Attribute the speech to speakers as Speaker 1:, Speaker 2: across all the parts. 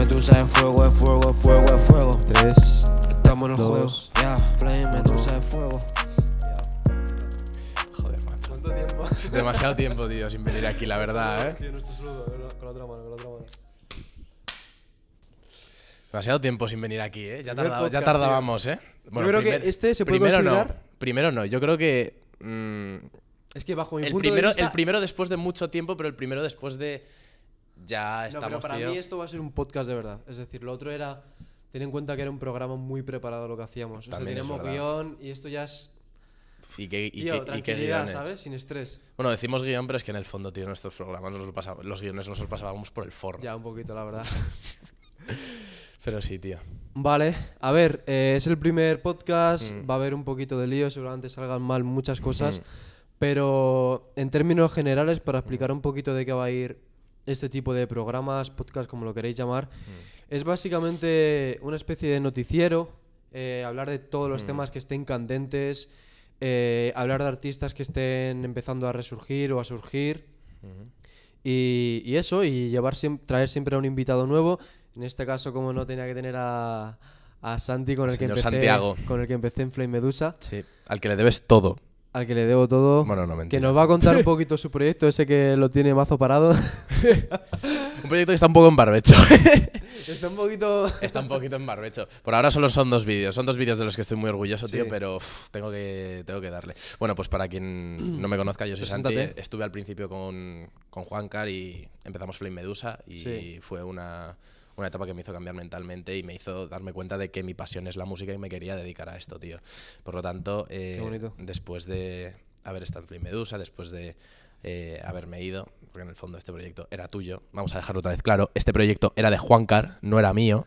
Speaker 1: Medusa es fuego, es fuego, es fuego, es fuego.
Speaker 2: Tres.
Speaker 1: Estamos en el juego.
Speaker 2: Dos.
Speaker 1: Ya, Flame, Medusa es fuego.
Speaker 3: Joder, macho.
Speaker 2: ¿Cuánto tiempo?
Speaker 3: Demasiado tiempo, tío, sin venir aquí, la verdad, ¿eh?
Speaker 2: Tío, no estás saludo. Con la otra mano, con la otra mano.
Speaker 3: Demasiado tiempo sin venir aquí, ¿eh? Ya,
Speaker 2: Primer
Speaker 3: tarda- ya
Speaker 2: podcast,
Speaker 3: tardábamos, ¿eh?
Speaker 2: Yo creo que este se puede
Speaker 3: primero
Speaker 2: considerar-
Speaker 3: no. Primero no. Yo creo que. mm,
Speaker 2: Es que bajo mi
Speaker 3: el,
Speaker 2: punto
Speaker 3: primero,
Speaker 2: de vista...
Speaker 3: el primero después de mucho tiempo, pero el primero después de. Ya
Speaker 2: No,
Speaker 3: estamos,
Speaker 2: pero para
Speaker 3: tío.
Speaker 2: mí esto va a ser un podcast de verdad. Es decir, lo otro era... Ten en cuenta que era un programa muy preparado lo que hacíamos. O sea, teníamos guion y esto ya es...
Speaker 3: Y qué, y
Speaker 2: Tío,
Speaker 3: qué- y qué
Speaker 2: tranquilidad,
Speaker 3: guiones.
Speaker 2: ¿sabes? Sin estrés.
Speaker 3: Bueno, decimos guion, pero es que en el fondo, tío, nuestros programas nos lo pasamos, los guiones nos los pasábamos por el forro.
Speaker 2: Ya, un poquito, la verdad.
Speaker 3: Pero sí, tío.
Speaker 2: Vale, a ver, eh, es el primer podcast,
Speaker 3: Mm.
Speaker 2: va a haber un poquito de lío, seguramente salgan mal muchas cosas,
Speaker 3: Mm.
Speaker 2: pero en términos generales, para explicar un poquito de qué va a ir este tipo de programas, podcast, como lo queréis llamar,
Speaker 3: Mm.
Speaker 2: es básicamente una especie de noticiero, eh, hablar de todos los
Speaker 3: Mm.
Speaker 2: temas que estén candentes, eh, hablar de artistas que estén empezando a resurgir o a surgir.
Speaker 3: Ujú.
Speaker 2: Y, y eso, y llevar traer siempre a un invitado nuevo. En este caso, como no tenía que tener a, a Santi con el, que empecé,
Speaker 3: Santiago.
Speaker 2: con el que empecé en Flame Medusa,
Speaker 3: Sí. Al que le debes todo.
Speaker 2: Al que le debo todo.
Speaker 3: Bueno, no,
Speaker 2: que nos va a contar un poquito su proyecto, ese que lo tiene mazo parado.
Speaker 3: Un proyecto que está un poco en barbecho.
Speaker 2: Está un poquito.
Speaker 3: Está un poquito en barbecho. Por ahora solo son dos vídeos. Son dos vídeos de los que estoy muy orgulloso,
Speaker 2: Sí.
Speaker 3: tío, pero uf, tengo, que, tengo que darle. Bueno, pues para quien no me conozca, yo soy Santi. Estuve al principio con, con Juancar y empezamos Flame Medusa y
Speaker 2: Sí.
Speaker 3: fue una, una etapa que me hizo cambiar mentalmente y me hizo darme cuenta de que mi pasión es la música y me quería dedicar a esto, tío. Por lo tanto, eh, después de haber estado en Flame Medusa, después de eh, haberme ido, porque en el fondo este proyecto era tuyo, vamos a dejarlo otra vez claro, este proyecto era de Juancar, no era mío.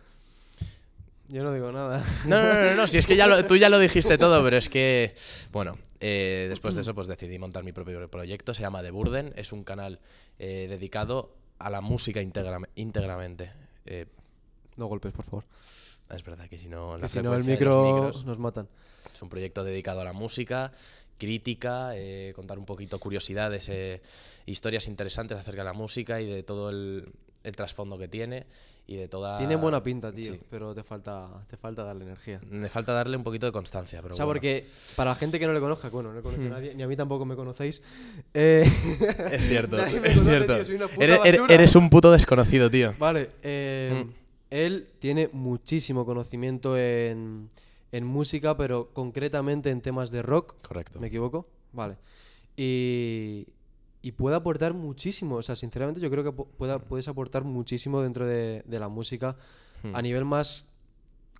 Speaker 2: Yo no digo nada.
Speaker 3: No, no, no, no, no, si es que ya lo- tú ya lo dijiste todo, pero es que, bueno, eh, después de eso pues decidí montar mi propio proyecto, se llama The Burden, es un canal eh, dedicado a la música íntegra- íntegramente. Eh,
Speaker 2: No golpes, por favor.
Speaker 3: es verdad que si no,
Speaker 2: Que si no, el micro nos matan.
Speaker 3: es un proyecto dedicado a la música, crítica, eh, contar un poquito curiosidades, eh, historias interesantes acerca de la música y de todo el, el trasfondo que tiene y de toda...
Speaker 2: Tiene buena pinta, tío,
Speaker 3: Sí.
Speaker 2: pero te falta, te falta darle energía.
Speaker 3: Me falta darle un poquito de constancia, pero
Speaker 2: o sea,
Speaker 3: bueno.
Speaker 2: porque para la gente que no le conozca, bueno, no le
Speaker 3: Hmm.
Speaker 2: conoce a nadie, ni a mí tampoco me conocéis. eh,
Speaker 3: Es cierto, es
Speaker 2: conoce,
Speaker 3: cierto.
Speaker 2: tío, soy una puta
Speaker 3: eres, un puto desconocido, tío.
Speaker 2: Vale, eh,
Speaker 3: Mm.
Speaker 2: él tiene muchísimo conocimiento en, en música, pero concretamente en temas de rock.
Speaker 3: Correcto.
Speaker 2: ¿Me equivoco? Vale. Y, y puede aportar muchísimo. O sea, sinceramente yo creo que pueda- puedes aportar muchísimo dentro de, de la música
Speaker 3: Hmm.
Speaker 2: a nivel más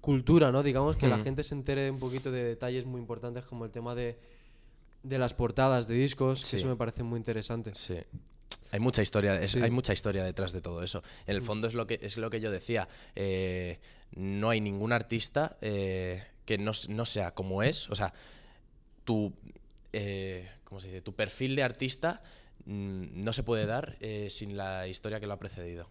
Speaker 2: cultura, ¿no? Digamos que la
Speaker 3: Hmm.
Speaker 2: gente se entere un poquito de detalles muy importantes como el tema de, de las portadas de discos, que eso me parece muy interesante.
Speaker 3: Sí. Hay mucha historia, es-
Speaker 2: Sí.
Speaker 3: hay mucha historia detrás de todo eso. En el fondo es lo que es lo que yo decía. eh, no hay ningún artista eh, que no, no sea como es. O sea, tu eh, ¿cómo se dice? Tu perfil de artista mm, no se puede dar eh, sin la historia que lo ha precedido.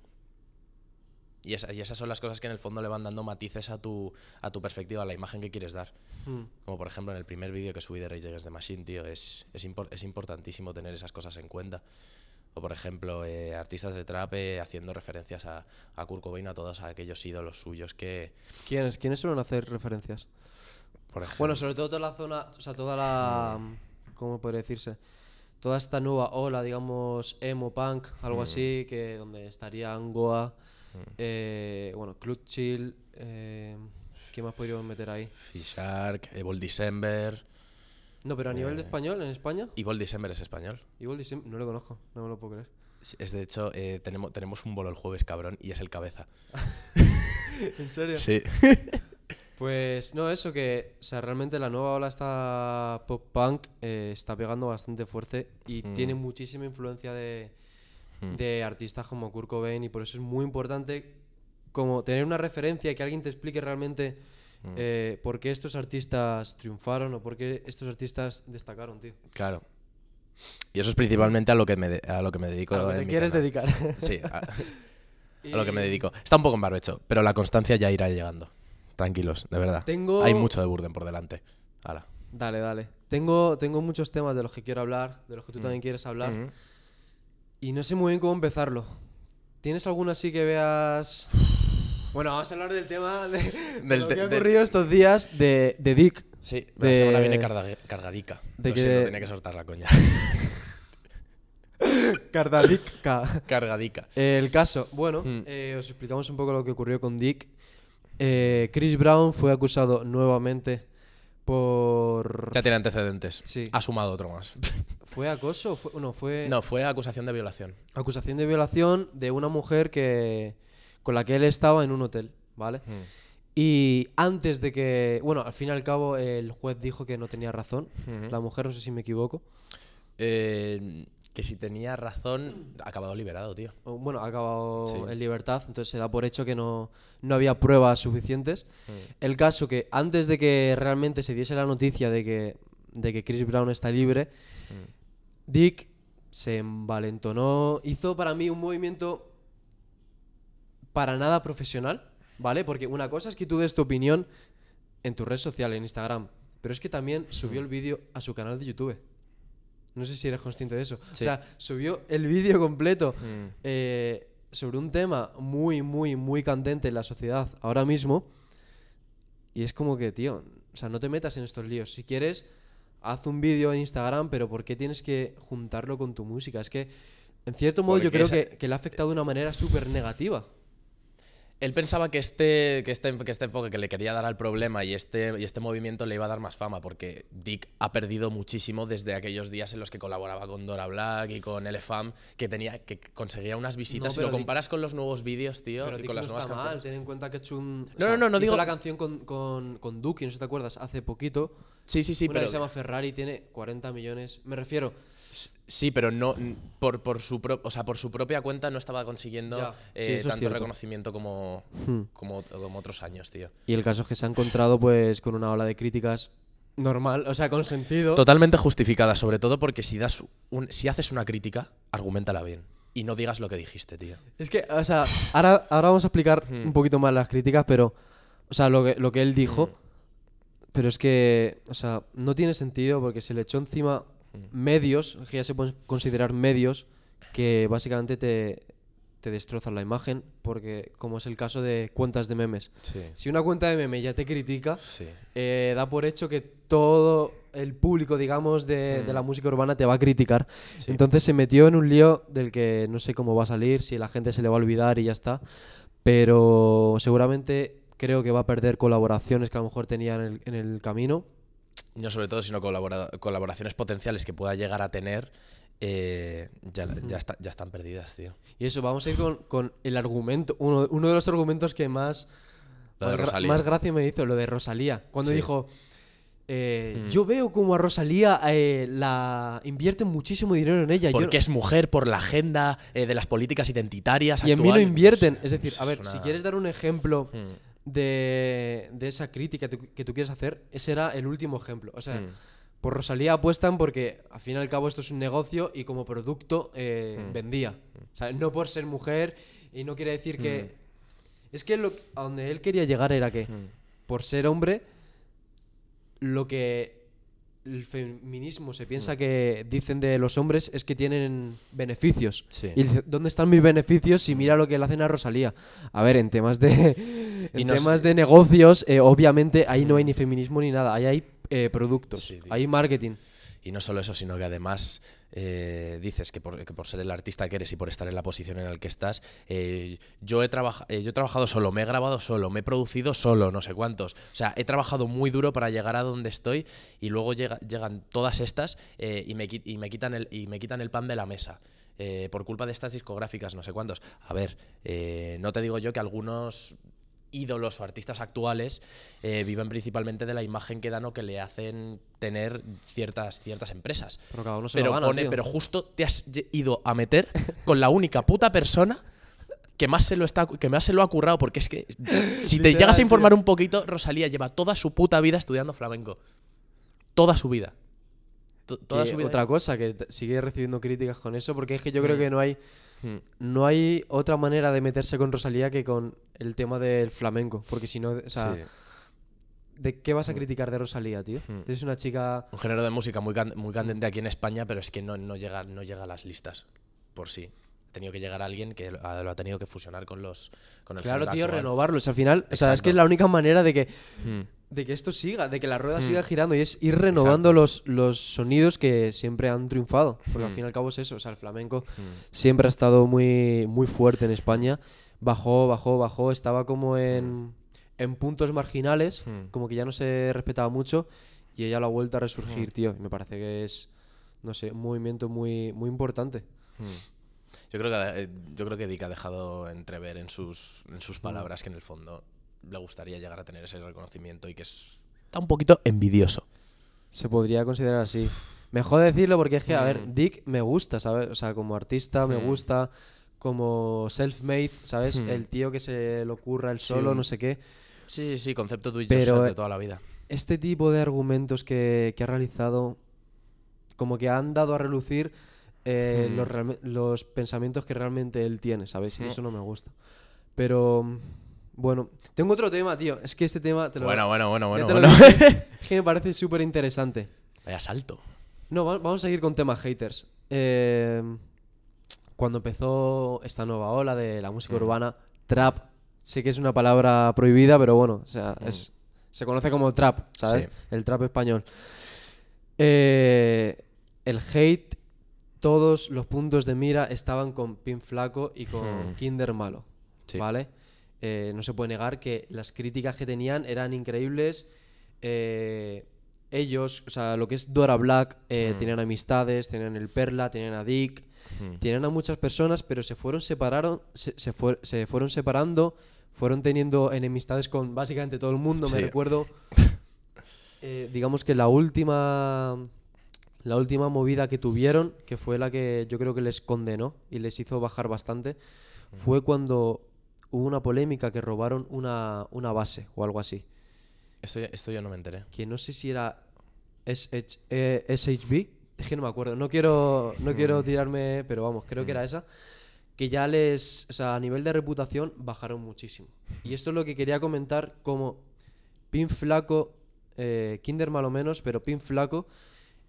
Speaker 3: Y, esa- y esas son las cosas que en el fondo le van dando matices a tu, a tu perspectiva, a la imagen que quieres dar.
Speaker 2: Mm.
Speaker 3: Como por ejemplo en el primer vídeo que subí de Rage Against the Machine, tío, es, es, impor- es importantísimo tener esas cosas en cuenta. O por ejemplo, eh, artistas de trap eh, haciendo referencias a, a Kurt Cobain, a todos aquellos ídolos suyos que,
Speaker 2: ¿Quiénes, ¿Quiénes suelen hacer referencias?
Speaker 3: por ejemplo...
Speaker 2: Bueno, sobre todo toda la zona, o sea, toda la... ¿Cómo podría decirse? Toda esta nueva ola, digamos, emo punk, algo
Speaker 3: Mm.
Speaker 2: así, que donde estarían Goa, eh, bueno, Club Chill, eh, ¿qué más podríamos meter ahí?
Speaker 3: Fishark, Evil December...
Speaker 2: No, pero a nivel de
Speaker 3: Eh.
Speaker 2: español, en España,
Speaker 3: Evil December es español.
Speaker 2: Evil December, no lo conozco, no me lo puedo creer.
Speaker 3: Sí, Es de hecho, eh, tenemos, tenemos un bolo el jueves, cabrón, y es el cabeza.
Speaker 2: ¿En serio?
Speaker 3: Sí.
Speaker 2: Pues no, eso que, o sea, realmente la nueva ola está pop punk, eh, está pegando bastante fuerte y
Speaker 3: Mm.
Speaker 2: tiene muchísima influencia de,
Speaker 3: Mm.
Speaker 2: de artistas como Kurt Cobain y por eso es muy importante como tener una referencia y que alguien te explique realmente
Speaker 3: Mm.
Speaker 2: eh, por qué estos artistas triunfaron o por qué estos artistas destacaron, tío.
Speaker 3: Claro. Y eso es principalmente a lo que me, de- a lo que me dedico.
Speaker 2: A lo que te quieres
Speaker 3: canal.
Speaker 2: dedicar.
Speaker 3: Sí, a, a lo que me dedico. Está un poco en barbecho, pero la constancia ya irá llegando. Tranquilos, de verdad.
Speaker 2: Tengo...
Speaker 3: Hay mucho de Burden por delante. Hala.
Speaker 2: Dale, dale. Tengo, tengo muchos temas de los que quiero hablar, de los que tú
Speaker 3: Mm.
Speaker 2: también quieres hablar.
Speaker 3: Ujú.
Speaker 2: Y no sé muy bien cómo empezarlo. ¿Tienes alguna así que veas Bueno, vamos a hablar del tema de,
Speaker 3: Del
Speaker 2: lo que ha
Speaker 3: de-
Speaker 2: ocurrido estos días de, de Dick.
Speaker 3: Sí,
Speaker 2: De-
Speaker 3: la semana viene carga- cargadica.
Speaker 2: de que-
Speaker 3: siento, tenía que soltar la coña.
Speaker 2: Cardadica.
Speaker 3: cargadica.
Speaker 2: El caso, bueno,
Speaker 3: Hmm.
Speaker 2: eh, os explicamos un poco lo que ocurrió con Dick. Eh, Chris Brown fue acusado nuevamente por...
Speaker 3: Ya tiene antecedentes.
Speaker 2: Sí.
Speaker 3: Ha sumado otro más.
Speaker 2: ¿Fue acoso? o Fue, no, fue
Speaker 3: No, fue acusación de violación.
Speaker 2: acusación de violación de una mujer que con la que él estaba en un hotel, ¿vale?
Speaker 3: Hmm.
Speaker 2: Y antes de que, bueno, al fin y al cabo el juez dijo que no tenía razón.
Speaker 3: Ujú.
Speaker 2: La mujer, no sé si me equivoco.
Speaker 3: Eh, que si tenía razón, ha acabado liberado, tío.
Speaker 2: Bueno, ha acabado
Speaker 3: Sí.
Speaker 2: en libertad, entonces se da por hecho que no, no había pruebas suficientes. El caso que antes de que realmente se diese la noticia de que, de que Chris Brown está libre, Dick se envalentonó, hizo para mí un movimiento para nada profesional, ¿vale? Porque una cosa es que tú des tu opinión en tu red social, en Instagram, pero es que también subió el vídeo a su canal de YouTube. No sé si eres consciente de eso.
Speaker 3: Sí.
Speaker 2: O sea, subió el vídeo completo
Speaker 3: Mm.
Speaker 2: eh, sobre un tema muy, muy, muy candente en la sociedad ahora mismo. Y es como que, tío, o sea, no te metas en estos líos. Si quieres, haz un vídeo en Instagram, pero ¿por qué tienes que juntarlo con tu música? Es que, en cierto modo, yo creo
Speaker 3: esa-
Speaker 2: que, que le ha afectado de una manera súper negativa.
Speaker 3: Él pensaba que este, que, este, que este enfoque que le quería dar al problema y este, y este movimiento le iba a dar más fama, porque Dick ha perdido muchísimo desde aquellos días en los que colaboraba con Dora Black y con Elefam, que tenía que conseguía unas visitas.
Speaker 2: No,
Speaker 3: si lo
Speaker 2: Dick-
Speaker 3: comparas con los nuevos vídeos, tío,
Speaker 2: Pero
Speaker 3: y
Speaker 2: Dick
Speaker 3: con
Speaker 2: no
Speaker 3: las nuevas
Speaker 2: está mal,
Speaker 3: canciones.
Speaker 2: ten en cuenta que hecho un... o
Speaker 3: No, no, no, no
Speaker 2: hizo
Speaker 3: digo-
Speaker 2: la canción con, con, con Duki, no sé si te acuerdas, hace poquito.
Speaker 3: Sí, sí, sí,
Speaker 2: una
Speaker 3: pero,
Speaker 2: que se llama Ferrari, tiene 40 millones. Me refiero,
Speaker 3: sí, pero no por, por su pro- o sea, por su propia cuenta no estaba consiguiendo eh,
Speaker 2: sí, eso es
Speaker 3: tanto reconocimiento como,
Speaker 2: Hmm.
Speaker 3: como, como otros años, tío.
Speaker 2: Y el caso es que se ha encontrado pues con una ola de críticas normal, o sea, con sentido.
Speaker 3: Totalmente justificada, sobre todo porque si das un, si haces una crítica, argumentala bien. Y no digas lo que dijiste, tío.
Speaker 2: Es que, o sea, ahora, ahora vamos a explicar
Speaker 3: Hmm.
Speaker 2: un poquito más las críticas, pero, o sea, lo que, lo que él dijo, pero es que, o sea, no tiene sentido porque se le echó encima medios, que ya se pueden considerar medios, que básicamente te, te destrozan la imagen, porque como es el caso de cuentas de memes.
Speaker 3: Sí.
Speaker 2: Si una cuenta de meme ya te critica,
Speaker 3: Sí.
Speaker 2: eh, da por hecho que todo el público, digamos, de, de la música urbana te va a criticar.
Speaker 3: Sí.
Speaker 2: Entonces se metió en un lío del que no sé cómo va a salir, si la gente se le va a olvidar y ya está. Pero seguramente creo que va a perder colaboraciones que a lo mejor tenía en el, en el camino.
Speaker 3: No sobre todo, sino colabora- colaboraciones potenciales que pueda llegar a tener, eh, ya, ya, está- ya están perdidas, tío.
Speaker 2: Y eso, vamos a ir con, con el argumento, uno, uno de los argumentos que más,
Speaker 3: Lo
Speaker 2: más, gra-
Speaker 3: Rosalía.
Speaker 2: más gracia me hizo, lo de Rosalía. Cuando
Speaker 3: Sí.
Speaker 2: dijo, eh,
Speaker 3: Mm.
Speaker 2: yo veo como a Rosalía eh, la invierten muchísimo dinero en ella. yo
Speaker 3: Porque es mujer, por la agenda eh, de las políticas identitarias.
Speaker 2: Y en mí no
Speaker 3: actuales.
Speaker 2: invierten.
Speaker 3: sé,
Speaker 2: Es decir, a ver,
Speaker 3: una-
Speaker 2: si quieres dar un ejemplo
Speaker 3: Mm.
Speaker 2: De, de esa crítica que tú, que tú quieres hacer, ese era el último ejemplo. O sea,
Speaker 3: Mm.
Speaker 2: por Rosalía apuestan porque al fin y al cabo esto es un negocio y como producto eh,
Speaker 3: Mm.
Speaker 2: vendía. O sea, no por ser mujer y no quiere decir que... Es que lo, a donde él quería llegar era que
Speaker 3: Mm.
Speaker 2: por ser hombre, lo que el feminismo se
Speaker 3: Mm.
Speaker 2: piensa que dicen de los hombres es que tienen beneficios.
Speaker 3: Sí.
Speaker 2: Y dice, ¿dónde están mis beneficios si mira lo que le hacen a Rosalía? A ver, en temas de, en
Speaker 3: Y no
Speaker 2: temas
Speaker 3: sé-
Speaker 2: de negocios, eh, obviamente ahí no hay ni feminismo ni nada, ahí hay eh, productos,
Speaker 3: Sí,
Speaker 2: hay marketing.
Speaker 3: Y no solo eso, sino que además eh, dices que por, ser el artista que eres y por estar en la posición en la que estás, eh, yo, he trabaja- eh, yo he trabajado solo, me he grabado solo, me he producido solo, no sé cuántos. O sea, he trabajado muy duro para llegar a donde estoy y luego llega- llegan todas estas y, me, quitan el, y me quitan el pan de la mesa. por culpa de estas discográficas, no sé cuántos. A ver, no te digo yo que algunos ídolos o artistas actuales eh, viven principalmente de la imagen que dan o que le hacen tener ciertas, ciertas empresas.
Speaker 2: Pero cada uno se
Speaker 3: Pero,
Speaker 2: lo gana,
Speaker 3: pone- pero justo te has ido a meter con la única puta persona que más se lo está que más se lo ha currado porque es que si te llegas a informar un poquito Rosalía lleva toda su puta vida estudiando flamenco. Toda su vida toda
Speaker 2: Que
Speaker 3: su vida
Speaker 2: otra cosa, que sigue recibiendo críticas con eso, porque es que yo creo
Speaker 3: Mm.
Speaker 2: que no hay,
Speaker 3: Mm.
Speaker 2: no hay otra manera de meterse con Rosalía que con el tema del flamenco, porque si no, o sea,
Speaker 3: Sí.
Speaker 2: ¿de qué vas a criticar de Rosalía, tío?
Speaker 3: Mm.
Speaker 2: Es una chica...
Speaker 3: un género de música muy, can- muy candente aquí en España pero es que no, no llega no llega a las listas por sí tenido que llegar alguien que lo ha, tenido que fusionar con los con el
Speaker 2: Claro, tío,
Speaker 3: actual.
Speaker 2: renovarlos. Al final, o sea, es que es la única manera de que,
Speaker 3: Mm.
Speaker 2: De que esto siga, de que la rueda
Speaker 3: Mm.
Speaker 2: siga girando y es ir renovando los, los sonidos que siempre han triunfado. Porque al
Speaker 3: Mm.
Speaker 2: fin y al cabo es eso. O sea, el flamenco
Speaker 3: Mm.
Speaker 2: siempre ha estado muy, muy fuerte en España. Bajó, bajó, bajó. Estaba como en, en puntos marginales, como que ya no se respetaba mucho. Y ella lo ha vuelto a resurgir, tío. Y me parece que es, no sé, un movimiento muy, muy importante.
Speaker 3: Yo creo que eh, yo creo que Dick ha dejado entrever en sus en sus palabras que en el fondo le gustaría llegar a tener ese reconocimiento y que es está un poquito envidioso.
Speaker 2: Se podría considerar así. Mejor decirlo porque es que, a ver,
Speaker 3: Mm.
Speaker 2: Dick me gusta, ¿sabes? O sea, como artista me gusta, como self-made, ¿sabes?
Speaker 3: Mm.
Speaker 2: El tío que se lo curra el
Speaker 3: Sí,
Speaker 2: solo,
Speaker 3: un-
Speaker 2: no sé qué.
Speaker 3: Sí, sí, sí, concepto
Speaker 2: eh,
Speaker 3: de toda la vida.
Speaker 2: Este tipo de argumentos que, que ha realizado, como que han dado a relucir eh,
Speaker 3: Mm.
Speaker 2: los, los pensamientos que realmente él tiene, ¿sabes? Y
Speaker 3: Mm.
Speaker 2: eso no me gusta. Pero, bueno, tengo otro tema, tío. Es que este tema te lo,
Speaker 3: Bueno, bueno, bueno, bueno, bueno.
Speaker 2: es que me parece súper interesante.
Speaker 3: Vaya salto.
Speaker 2: No, va- vamos a seguir con temas haters. Eh, cuando empezó esta nueva ola de la música
Speaker 3: Mm.
Speaker 2: urbana, trap, sé que es una palabra prohibida, pero bueno, o sea,
Speaker 3: Mm.
Speaker 2: es, se conoce como trap, ¿sabes?
Speaker 3: Sí.
Speaker 2: El trap español. Eh, el hate, todos los puntos de mira estaban con Pin Flaco y con
Speaker 3: Mm.
Speaker 2: Kinder Malo,
Speaker 3: Sí.
Speaker 2: ¿vale? Eh, no se puede negar que las críticas que tenían eran increíbles. Eh, ellos, o sea, lo que es Dora Black, eh,
Speaker 3: Mm.
Speaker 2: tenían amistades, tenían el Perla, tenían a Dick,
Speaker 3: Mm.
Speaker 2: tenían a muchas personas, pero se fueron separaron, se, se fue- se fueron separando, fueron teniendo enemistades con básicamente todo el mundo. Me recuerdo, digamos que la última, la última movida que tuvieron, que fue la que yo creo que les condenó y les hizo bajar bastante, fue cuando hubo una polémica que robaron una, una base o algo así.
Speaker 3: Esto, esto yo no me enteré.
Speaker 2: Que no sé si era SH, eh, SHB, es que no me acuerdo. No quiero, no quiero
Speaker 3: Mm.
Speaker 2: tirarme, pero vamos, creo que era esa. Que ya les, o sea, a nivel de reputación bajaron muchísimo. Y esto es lo que quería comentar como Pin Flaco, eh, Kinder malo menos, pero Pin Flaco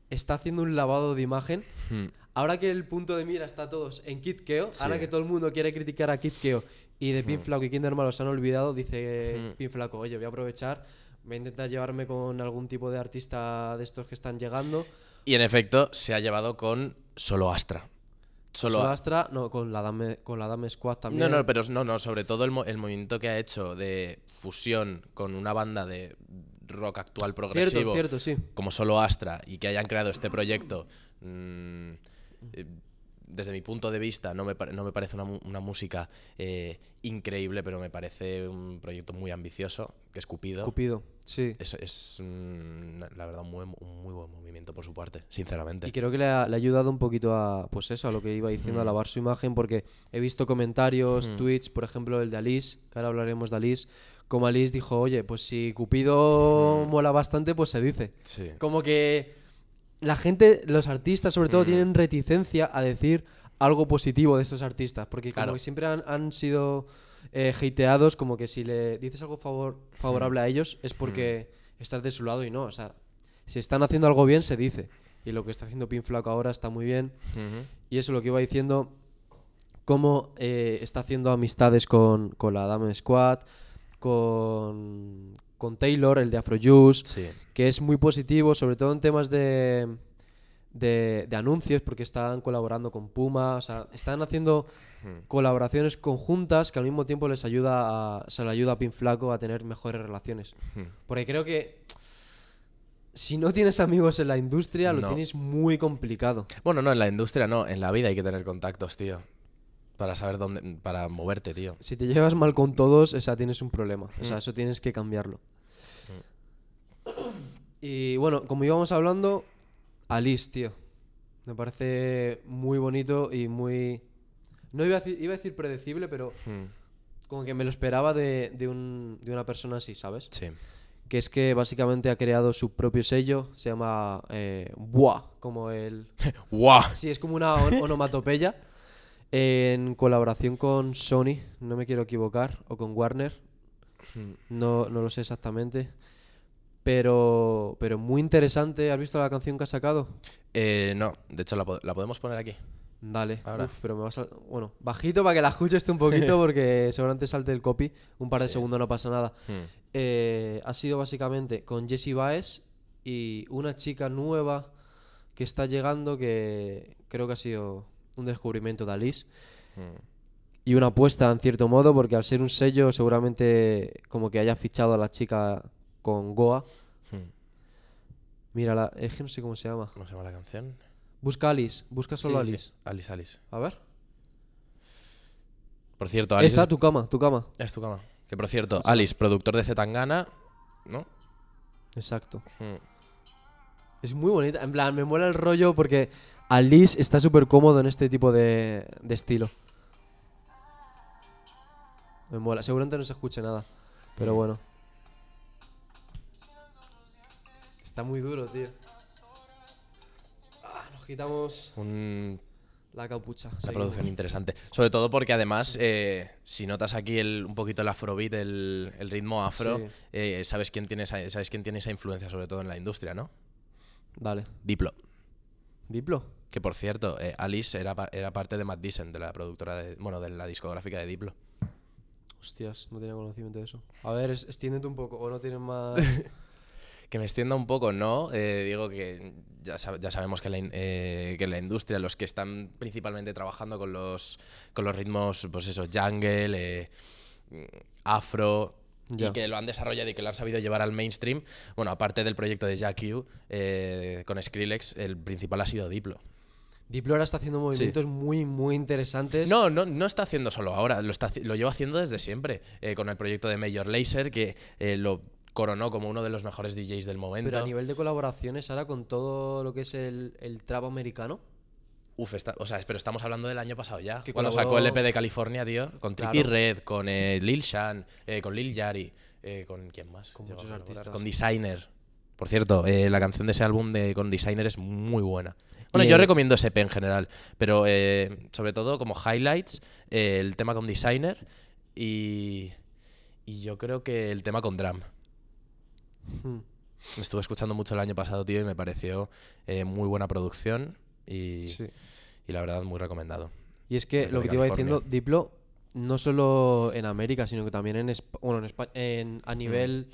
Speaker 2: está haciendo un lavado de imagen.
Speaker 3: Mm.
Speaker 2: Ahora que el punto de mira está todos en Kid Keo, ahora
Speaker 3: Sí.
Speaker 2: que todo el mundo quiere criticar a Kid Keo y de Pin
Speaker 3: Mm.
Speaker 2: Flaco y Kinder Malo se han olvidado, dice
Speaker 3: Mm.
Speaker 2: Pin Flaco, oye, voy a aprovechar, voy a intentar llevarme con algún tipo de artista de estos que están llegando.
Speaker 3: Y en efecto, se ha llevado con solo Astra. Solo,
Speaker 2: Solo Astra, no, con la Dame, con la Dame Squad también.
Speaker 3: No, no, pero no, no, sobre todo el, mo- el movimiento que ha hecho de fusión con una banda de rock actual progresivo
Speaker 2: Cierto, cierto, sí.
Speaker 3: como solo Astra y que hayan creado este proyecto mm, eh, desde mi punto de vista no me, no me parece una, una música eh, increíble pero me parece un proyecto muy ambicioso que es Cupido
Speaker 2: Cupido, sí.
Speaker 3: es, es, mm, la verdad un muy, un muy buen movimiento por su parte sinceramente
Speaker 2: Y creo que le ha, le ha ayudado un poquito a, pues eso, a lo que iba diciendo, a lavar su imagen, porque he visto comentarios,
Speaker 3: Mm.
Speaker 2: tweets, por ejemplo, el de Alice, que ahora hablaremos de Alice, como Alice dijo, oye, pues si Cupido
Speaker 3: Mm.
Speaker 2: mola bastante, pues se dice.
Speaker 3: sí
Speaker 2: Como que la gente, los artistas sobre todo,
Speaker 3: Mm.
Speaker 2: tienen reticencia a decir algo positivo de estos artistas, porque como
Speaker 3: Claro.
Speaker 2: que siempre han, han sido eh, hateados, como que si le dices algo favor, favorable a ellos es porque estás de su lado y no, o sea, si están haciendo algo bien se dice, y lo que está haciendo Pin Flaco ahora está muy bien, y eso es lo que iba diciendo, cómo eh, está haciendo amistades con, con la Dame Squad, con, con Taylor, el de Afrojuice,
Speaker 3: sí
Speaker 2: que es muy positivo, sobre todo en temas de, de, de anuncios, porque están colaborando con Puma, o sea, están haciendo colaboraciones conjuntas que al mismo tiempo les ayuda a, se le ayuda a Pin Flaco a tener mejores relaciones. Porque creo que si no tienes amigos en la industria, lo
Speaker 3: No.
Speaker 2: tienes muy complicado.
Speaker 3: Bueno, no, en la industria no, en la vida hay que tener contactos, tío. Para saber dónde, para moverte, tío.
Speaker 2: Si te llevas mal con todos, o sea, tienes un problema. O sea,
Speaker 3: Mm.
Speaker 2: eso tienes que cambiarlo. Y bueno, como íbamos hablando, Alice, tío. Me parece muy bonito y muy... No iba a decir, iba a decir predecible, pero
Speaker 3: Mm.
Speaker 2: como que me lo esperaba de, de un- de una persona así, ¿sabes?
Speaker 3: Sí.
Speaker 2: Que es que básicamente ha creado su propio sello, se llama eh, Buah, como el...
Speaker 3: ¡Guau!
Speaker 2: Sí, es como una on- onomatopeya en colaboración con Sony, no me quiero equivocar, o con Warner,
Speaker 3: Mm.
Speaker 2: no, no lo sé exactamente. Pero, pero muy interesante. ¿Has visto la canción que ha sacado?
Speaker 3: Eh, no, de hecho la, po- la podemos poner aquí.
Speaker 2: Dale.
Speaker 3: Ahora.
Speaker 2: Uf, pero me vas a... Bueno, bajito para que la escuche este un poquito porque seguramente salte el copy. Un par de
Speaker 3: Sí.
Speaker 2: segundos no pasa nada.
Speaker 3: Hmm.
Speaker 2: Eh, ha sido básicamente con Jessie Baez y una chica nueva que está llegando que creo que ha sido un descubrimiento de Alice.
Speaker 3: Hmm.
Speaker 2: Y una apuesta en cierto modo porque al ser un sello seguramente como que haya fichado a la chica con Goa.
Speaker 3: Hmm.
Speaker 2: Mira, la... es que no sé cómo se llama.
Speaker 3: ¿Cómo se llama la canción?
Speaker 2: Busca Alice, busca solo
Speaker 3: Sí, sí.
Speaker 2: Alice.
Speaker 3: Alice, Alice.
Speaker 2: A ver.
Speaker 3: Por cierto, Alice.
Speaker 2: Esta,
Speaker 3: es-
Speaker 2: tu cama, tu cama.
Speaker 3: Es tu cama. Que por cierto, Alice, productor de Zetangana, ¿no?
Speaker 2: Exacto.
Speaker 3: Hmm.
Speaker 2: Es muy bonita. En plan, me mola el rollo porque Alice está súper cómodo en este tipo de, de estilo. Me mola. Seguramente no se escuche nada. Pero bueno. Está muy duro, tío. Ah, nos quitamos
Speaker 3: Un-
Speaker 2: la capucha.
Speaker 3: una
Speaker 2: Seguimos.
Speaker 3: producción interesante. Sobre todo porque además, eh, si notas aquí el, un poquito el afrobeat, el, el ritmo afro,
Speaker 2: Sí.
Speaker 3: eh, sabes, quién tiene esa, sabes quién tiene esa influencia, sobre todo en la industria, ¿no?
Speaker 2: Dale.
Speaker 3: Diplo.
Speaker 2: Diplo.
Speaker 3: Que por cierto, eh, Alice era, era parte de Matt Dicen, de la productora de, bueno, de la discográfica de Diplo.
Speaker 2: Hostias, no tenía conocimiento de eso. A ver, extiéndete un poco. O no tienes más.
Speaker 3: Que me extienda un poco, ¿no? Eh, digo que ya, sab- ya sabemos que la, eh, que la industria, los que están principalmente trabajando con los, con los ritmos, pues eso, jungle, afro,
Speaker 2: Ya.
Speaker 3: y que lo han desarrollado y que lo han sabido llevar al mainstream, bueno, aparte del proyecto de Jack U, eh, con Skrillex, el principal ha sido Diplo.
Speaker 2: Diplo ahora está haciendo movimientos muy, muy interesantes.
Speaker 3: No, no, no está haciendo solo ahora, lo, está, lo lleva haciendo desde siempre, eh, con el proyecto de Major Lazer, que eh, lo coronó como uno de los mejores DJs del momento.
Speaker 2: Pero a nivel de colaboraciones, ahora con todo lo que es el, el trap americano.
Speaker 3: Uf, está- o sea, pero estamos hablando del año pasado ya.
Speaker 2: Que
Speaker 3: Cuando sacó el EP de California, tío. Con
Speaker 2: Claro.
Speaker 3: Red, con eh, Lil Shan, eh, con Lil Yari, eh, con quién más.
Speaker 2: Con muchos artistas.
Speaker 3: Designer. Por cierto, la canción de ese álbum de con Designer es muy buena. Bueno,
Speaker 2: Y,
Speaker 3: yo recomiendo ese EP en general, pero sobre todo como highlights, el tema con Designer y, y yo creo que el tema con Drum.
Speaker 2: Hmm.
Speaker 3: Estuve escuchando mucho el año pasado, tío, y me pareció muy buena producción y,
Speaker 2: Sí.
Speaker 3: y la verdad muy recomendado.
Speaker 2: Y es que lo que te iba diciendo, Diplo, no solo en América, sino que también en, Espa- bueno, en Espa- en- a nivel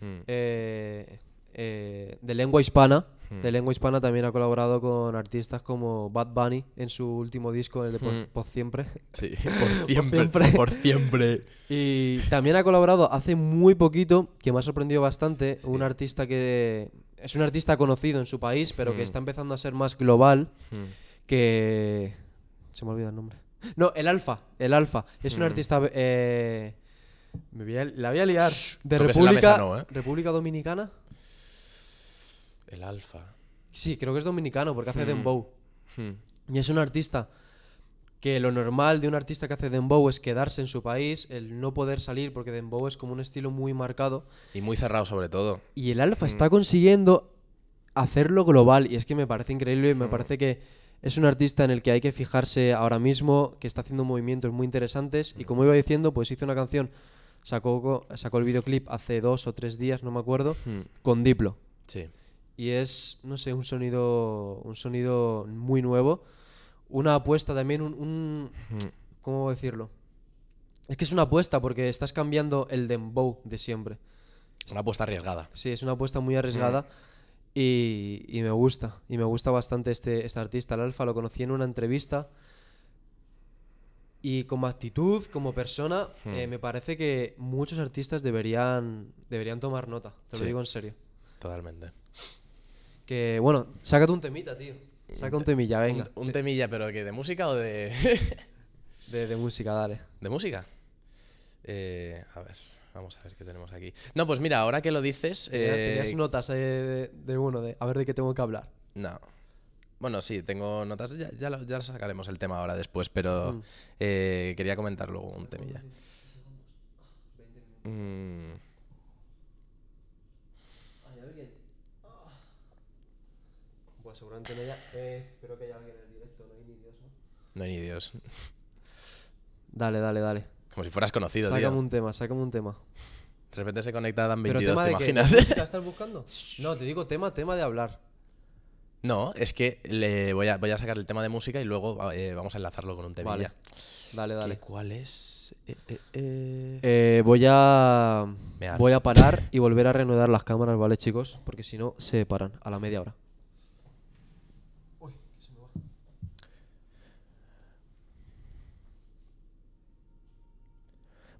Speaker 3: Mm.
Speaker 2: eh, eh, de lengua hispana.
Speaker 3: Hmm.
Speaker 2: De lengua hispana también ha colaborado con artistas como Bad Bunny en su último disco, el de Por. Por Siempre.
Speaker 3: Sí, por siempre.
Speaker 2: siempre.
Speaker 3: Por siempre.
Speaker 2: Y también ha colaborado hace muy poquito, que me ha sorprendido bastante, un artista que es un artista conocido en su país, pero que
Speaker 3: Hmm.
Speaker 2: está empezando a ser más global, que... Se me olvida el nombre. No, el Alfa, el Alfa. Es un
Speaker 3: Mm.
Speaker 2: artista... eh, me voy a- la voy a liar. De República,
Speaker 3: mesa no, ¿eh?
Speaker 2: República Dominicana.
Speaker 3: El alfa.
Speaker 2: Sí, creo que es dominicano porque hace
Speaker 3: Mm.
Speaker 2: dembow. Y es un artista que lo normal de un artista que hace dembow es quedarse en su país, el no poder salir porque dembow es como un estilo muy marcado.
Speaker 3: Y muy cerrado sobre todo.
Speaker 2: Y el Alfa
Speaker 3: Mm.
Speaker 2: está consiguiendo hacerlo global y es que me parece increíble y me
Speaker 3: Mm.
Speaker 2: parece que es un artista en el que hay que fijarse ahora mismo, que está haciendo movimientos muy interesantes y como iba diciendo, pues hizo una canción, sacó, sacó el videoclip hace dos o tres días, no me acuerdo, con Diplo.
Speaker 3: Sí.
Speaker 2: Y es, no sé, un sonido, un sonido muy nuevo. Una apuesta también, un, un- ¿Cómo decirlo? Es que es una apuesta porque estás cambiando el dembow de siempre.
Speaker 3: Una apuesta arriesgada.
Speaker 2: Sí, es una apuesta muy arriesgada y, y me gusta. Y me gusta bastante este, este artista, el Alfa. Lo conocí en una entrevista. Y como actitud, como persona, eh, me parece que muchos artistas deberían, deberían tomar nota. Te
Speaker 3: Sí.
Speaker 2: lo digo en serio.
Speaker 3: Totalmente.
Speaker 2: Que bueno, sácate un temita, tío. Saca un temilla, venga.
Speaker 3: Un, un temilla, pero que de música o de.
Speaker 2: De, de música, dale.
Speaker 3: ¿De música? Eh, a ver, vamos a ver qué tenemos aquí. No, pues mira, ahora que lo dices.
Speaker 2: Tenías,
Speaker 3: eh,
Speaker 2: tenías notas eh, de, de uno, de a ver de qué tengo que hablar.
Speaker 3: No. Bueno, sí, tengo notas. Ya, ya, lo- ya sacaremos el tema ahora después, pero
Speaker 2: Mm.
Speaker 3: eh, quería comentar luego un temilla. Mm,
Speaker 2: Pues seguramente no haya. Eh, espero que haya alguien en el directo, no hay ni Dios, ¿no?
Speaker 3: no hay ni Dios.
Speaker 2: Dale, dale, dale.
Speaker 3: Como si fueras conocido,
Speaker 2: Sácame
Speaker 3: tío.
Speaker 2: un tema, sácame un tema.
Speaker 3: De repente se conecta Dan
Speaker 2: ¿Pero
Speaker 3: 22,
Speaker 2: tema
Speaker 3: ¿te
Speaker 2: de qué? música estás buscando? No, te digo tema, tema de hablar.
Speaker 3: No, es que le voy a, voy a sacar el tema de música y luego eh, vamos a enlazarlo con un temilla.
Speaker 2: Vale. Dale,
Speaker 3: ¿Qué-
Speaker 2: dale.
Speaker 3: ¿Cuál es? Eh, eh, eh.
Speaker 2: Eh, voy a.
Speaker 3: Mear.
Speaker 2: Voy a parar y volver a reanudar las cámaras, ¿vale, chicos? Porque si no, se paran a la media hora.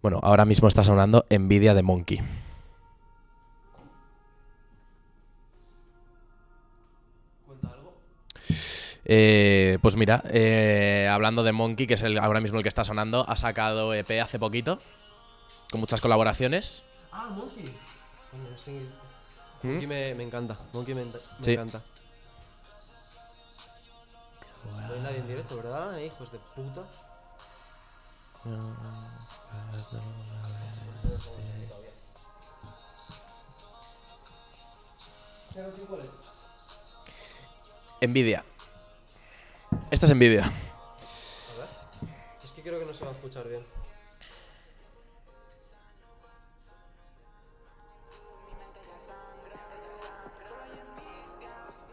Speaker 3: Bueno, ahora mismo está sonando Envidia de Monkey. Eh, pues mira, eh, hablando de Monkey, que es el, ahora mismo el que está sonando, ha sacado EP hace poquito, con muchas colaboraciones.
Speaker 2: Ah, Monkey. Monkey me, me encanta. Monkey me, me
Speaker 3: Sí.
Speaker 2: encanta. No hay nadie en directo, ¿verdad? eh, hijos de puta.
Speaker 3: Envidia. Esta es Envidia.
Speaker 2: Es que creo que no se va a escuchar bien.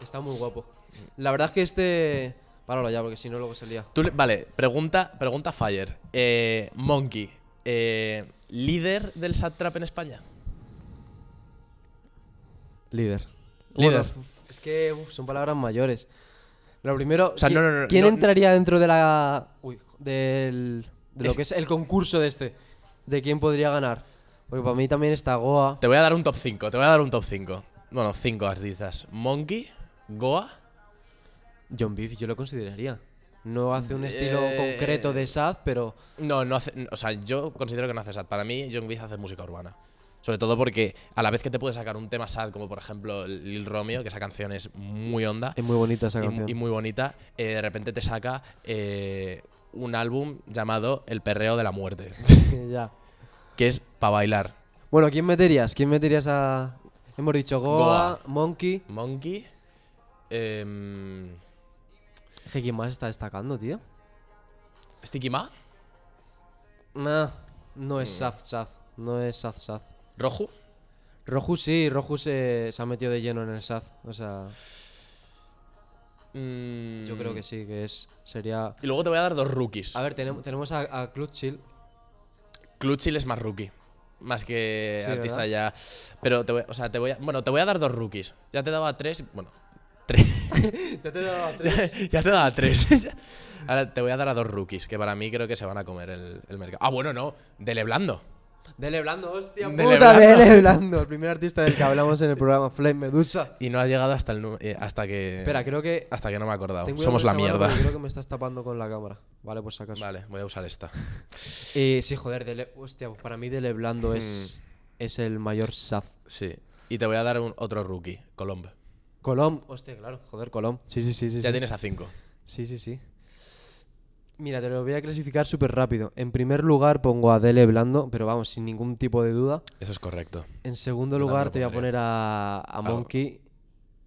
Speaker 2: Está muy guapo. La verdad es que este. Páralo ya, porque si no, luego se lía.
Speaker 3: Tú le- vale, pregunta, pregunta Fire. Eh, Monkey, eh, ¿líder del sad trap en España?
Speaker 2: Líder.
Speaker 3: Líder.
Speaker 2: Bueno, uf, es que uf, son palabras mayores. Lo primero,
Speaker 3: O sea,
Speaker 2: ¿qui-
Speaker 3: no, no, no,
Speaker 2: ¿quién
Speaker 3: no-
Speaker 2: entraría dentro de la. Uy, del. De lo
Speaker 3: Es-
Speaker 2: que es el concurso de este? ¿De quién podría ganar? Porque para mí también está Goa.
Speaker 3: Te voy a dar un top 5, te voy a dar un top 5. Bueno, 5 artistas. Monkey, Goa.
Speaker 2: John Beef, yo lo consideraría. No hace un estilo
Speaker 3: Eh,
Speaker 2: concreto de sad, pero.
Speaker 3: No, no hace, o sea, yo considero que no hace sad. Para mí, John Beef hace música urbana. Sobre todo porque a la vez que te puede sacar un tema sad, como por ejemplo Lil Romeo, que esa canción es muy honda
Speaker 2: Es muy bonita esa canción.
Speaker 3: y muy bonita, eh, de repente te saca eh, un álbum llamado El perreo de la muerte,
Speaker 2: ya.
Speaker 3: que es para bailar.
Speaker 2: Bueno, ¿quién meterías? ¿Quién meterías a.? Hemos dicho Goa,
Speaker 3: Goa.
Speaker 2: Monkey.
Speaker 3: Monkey. Em,
Speaker 2: ¿Que ¿Quién más está destacando, tío?
Speaker 3: Sticky Ma.
Speaker 2: Nah, no
Speaker 3: Mm.
Speaker 2: es sad, sad. No es sad, sad.
Speaker 3: Roju.
Speaker 2: Roju sí, Roju se, se ha metido de lleno en el sad. O sea,
Speaker 3: Mm,
Speaker 2: yo creo que sí, que es. Sería.
Speaker 3: Y luego te voy a dar dos rookies.
Speaker 2: A ver, tenemos, tenemos a, a Clutch Chill.
Speaker 3: Clutchil es más rookie. Más que
Speaker 2: Sí,
Speaker 3: artista
Speaker 2: ¿verdad?
Speaker 3: ya. Pero te voy, o sea, te voy a, bueno, te voy a dar dos rookies. Ya te daba tres. Bueno, tres.
Speaker 2: Ya te he dado a
Speaker 3: ya te daba tres. Ahora te voy a dar a dos rookies, que para mí creo que se van a comer el, el mercado. Ah, bueno, no. Dele Blando.
Speaker 2: Dele Blando, hostia
Speaker 3: Dele
Speaker 2: puta,
Speaker 3: Blando.
Speaker 2: Dele Blando. El primer artista del que hablamos en el programa Flame Medusa.
Speaker 3: Y no ha llegado hasta el eh, hasta que.
Speaker 2: Espera, creo que.
Speaker 3: Hasta que no me he acordado. Somos la mierda.
Speaker 2: Creo que me estás tapando con la cámara. Vale, pues acaso.
Speaker 3: Vale, voy a usar esta.
Speaker 2: Y sí, joder, Dele. Hostia, pues para mí Dele Blando es,
Speaker 3: Hmm.
Speaker 2: es el mayor sad.
Speaker 3: Sí. Y te voy a dar un, otro rookie, Colomb.
Speaker 2: Colom, hostia, claro, joder, Colom. Sí, sí, sí, sí.
Speaker 3: Ya
Speaker 2: sí.
Speaker 3: tienes a cinco.
Speaker 2: Sí, sí, sí. Mira, te lo voy a clasificar súper rápido. En primer lugar pongo a Dele Blando, pero vamos, sin ningún tipo de duda.
Speaker 3: Eso es correcto.
Speaker 2: En segundo
Speaker 3: Yo
Speaker 2: lugar te voy a poner a, a Monkey.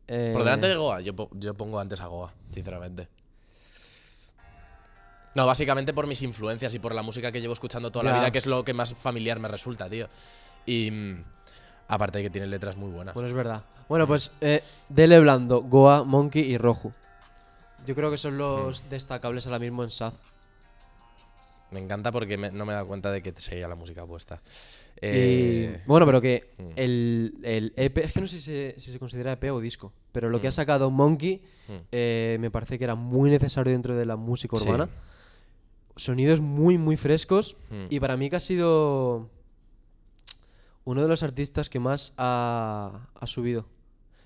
Speaker 2: Eh,
Speaker 3: Por delante de Goa, yo, yo pongo antes a Goa, sinceramente. No, básicamente por mis influencias y por la música que llevo escuchando toda
Speaker 2: Ya.
Speaker 3: la vida, que es lo que más familiar me resulta, tío. Y mm, aparte de que tiene letras muy buenas.
Speaker 2: Bueno, es verdad. Bueno, pues eh, Dele Blando, Goa, Monkey y Roju. Yo creo que son los
Speaker 3: Mm.
Speaker 2: destacables ahora mismo en SAD.
Speaker 3: Me encanta porque me- no me he dado cuenta de que te seguía la música puesta.
Speaker 2: Y,
Speaker 3: Eh,
Speaker 2: bueno, pero que
Speaker 3: mm.
Speaker 2: el, el EP, es que no sé si se, si se considera EP o disco, pero lo que
Speaker 3: Mm.
Speaker 2: ha sacado Monkey
Speaker 3: mm,
Speaker 2: eh, me parece que era muy necesario dentro de la música
Speaker 3: Sí.
Speaker 2: urbana. Sonidos muy, muy frescos.
Speaker 3: mm.
Speaker 2: Y para mí que ha sido uno de los artistas que más ha, ha subido.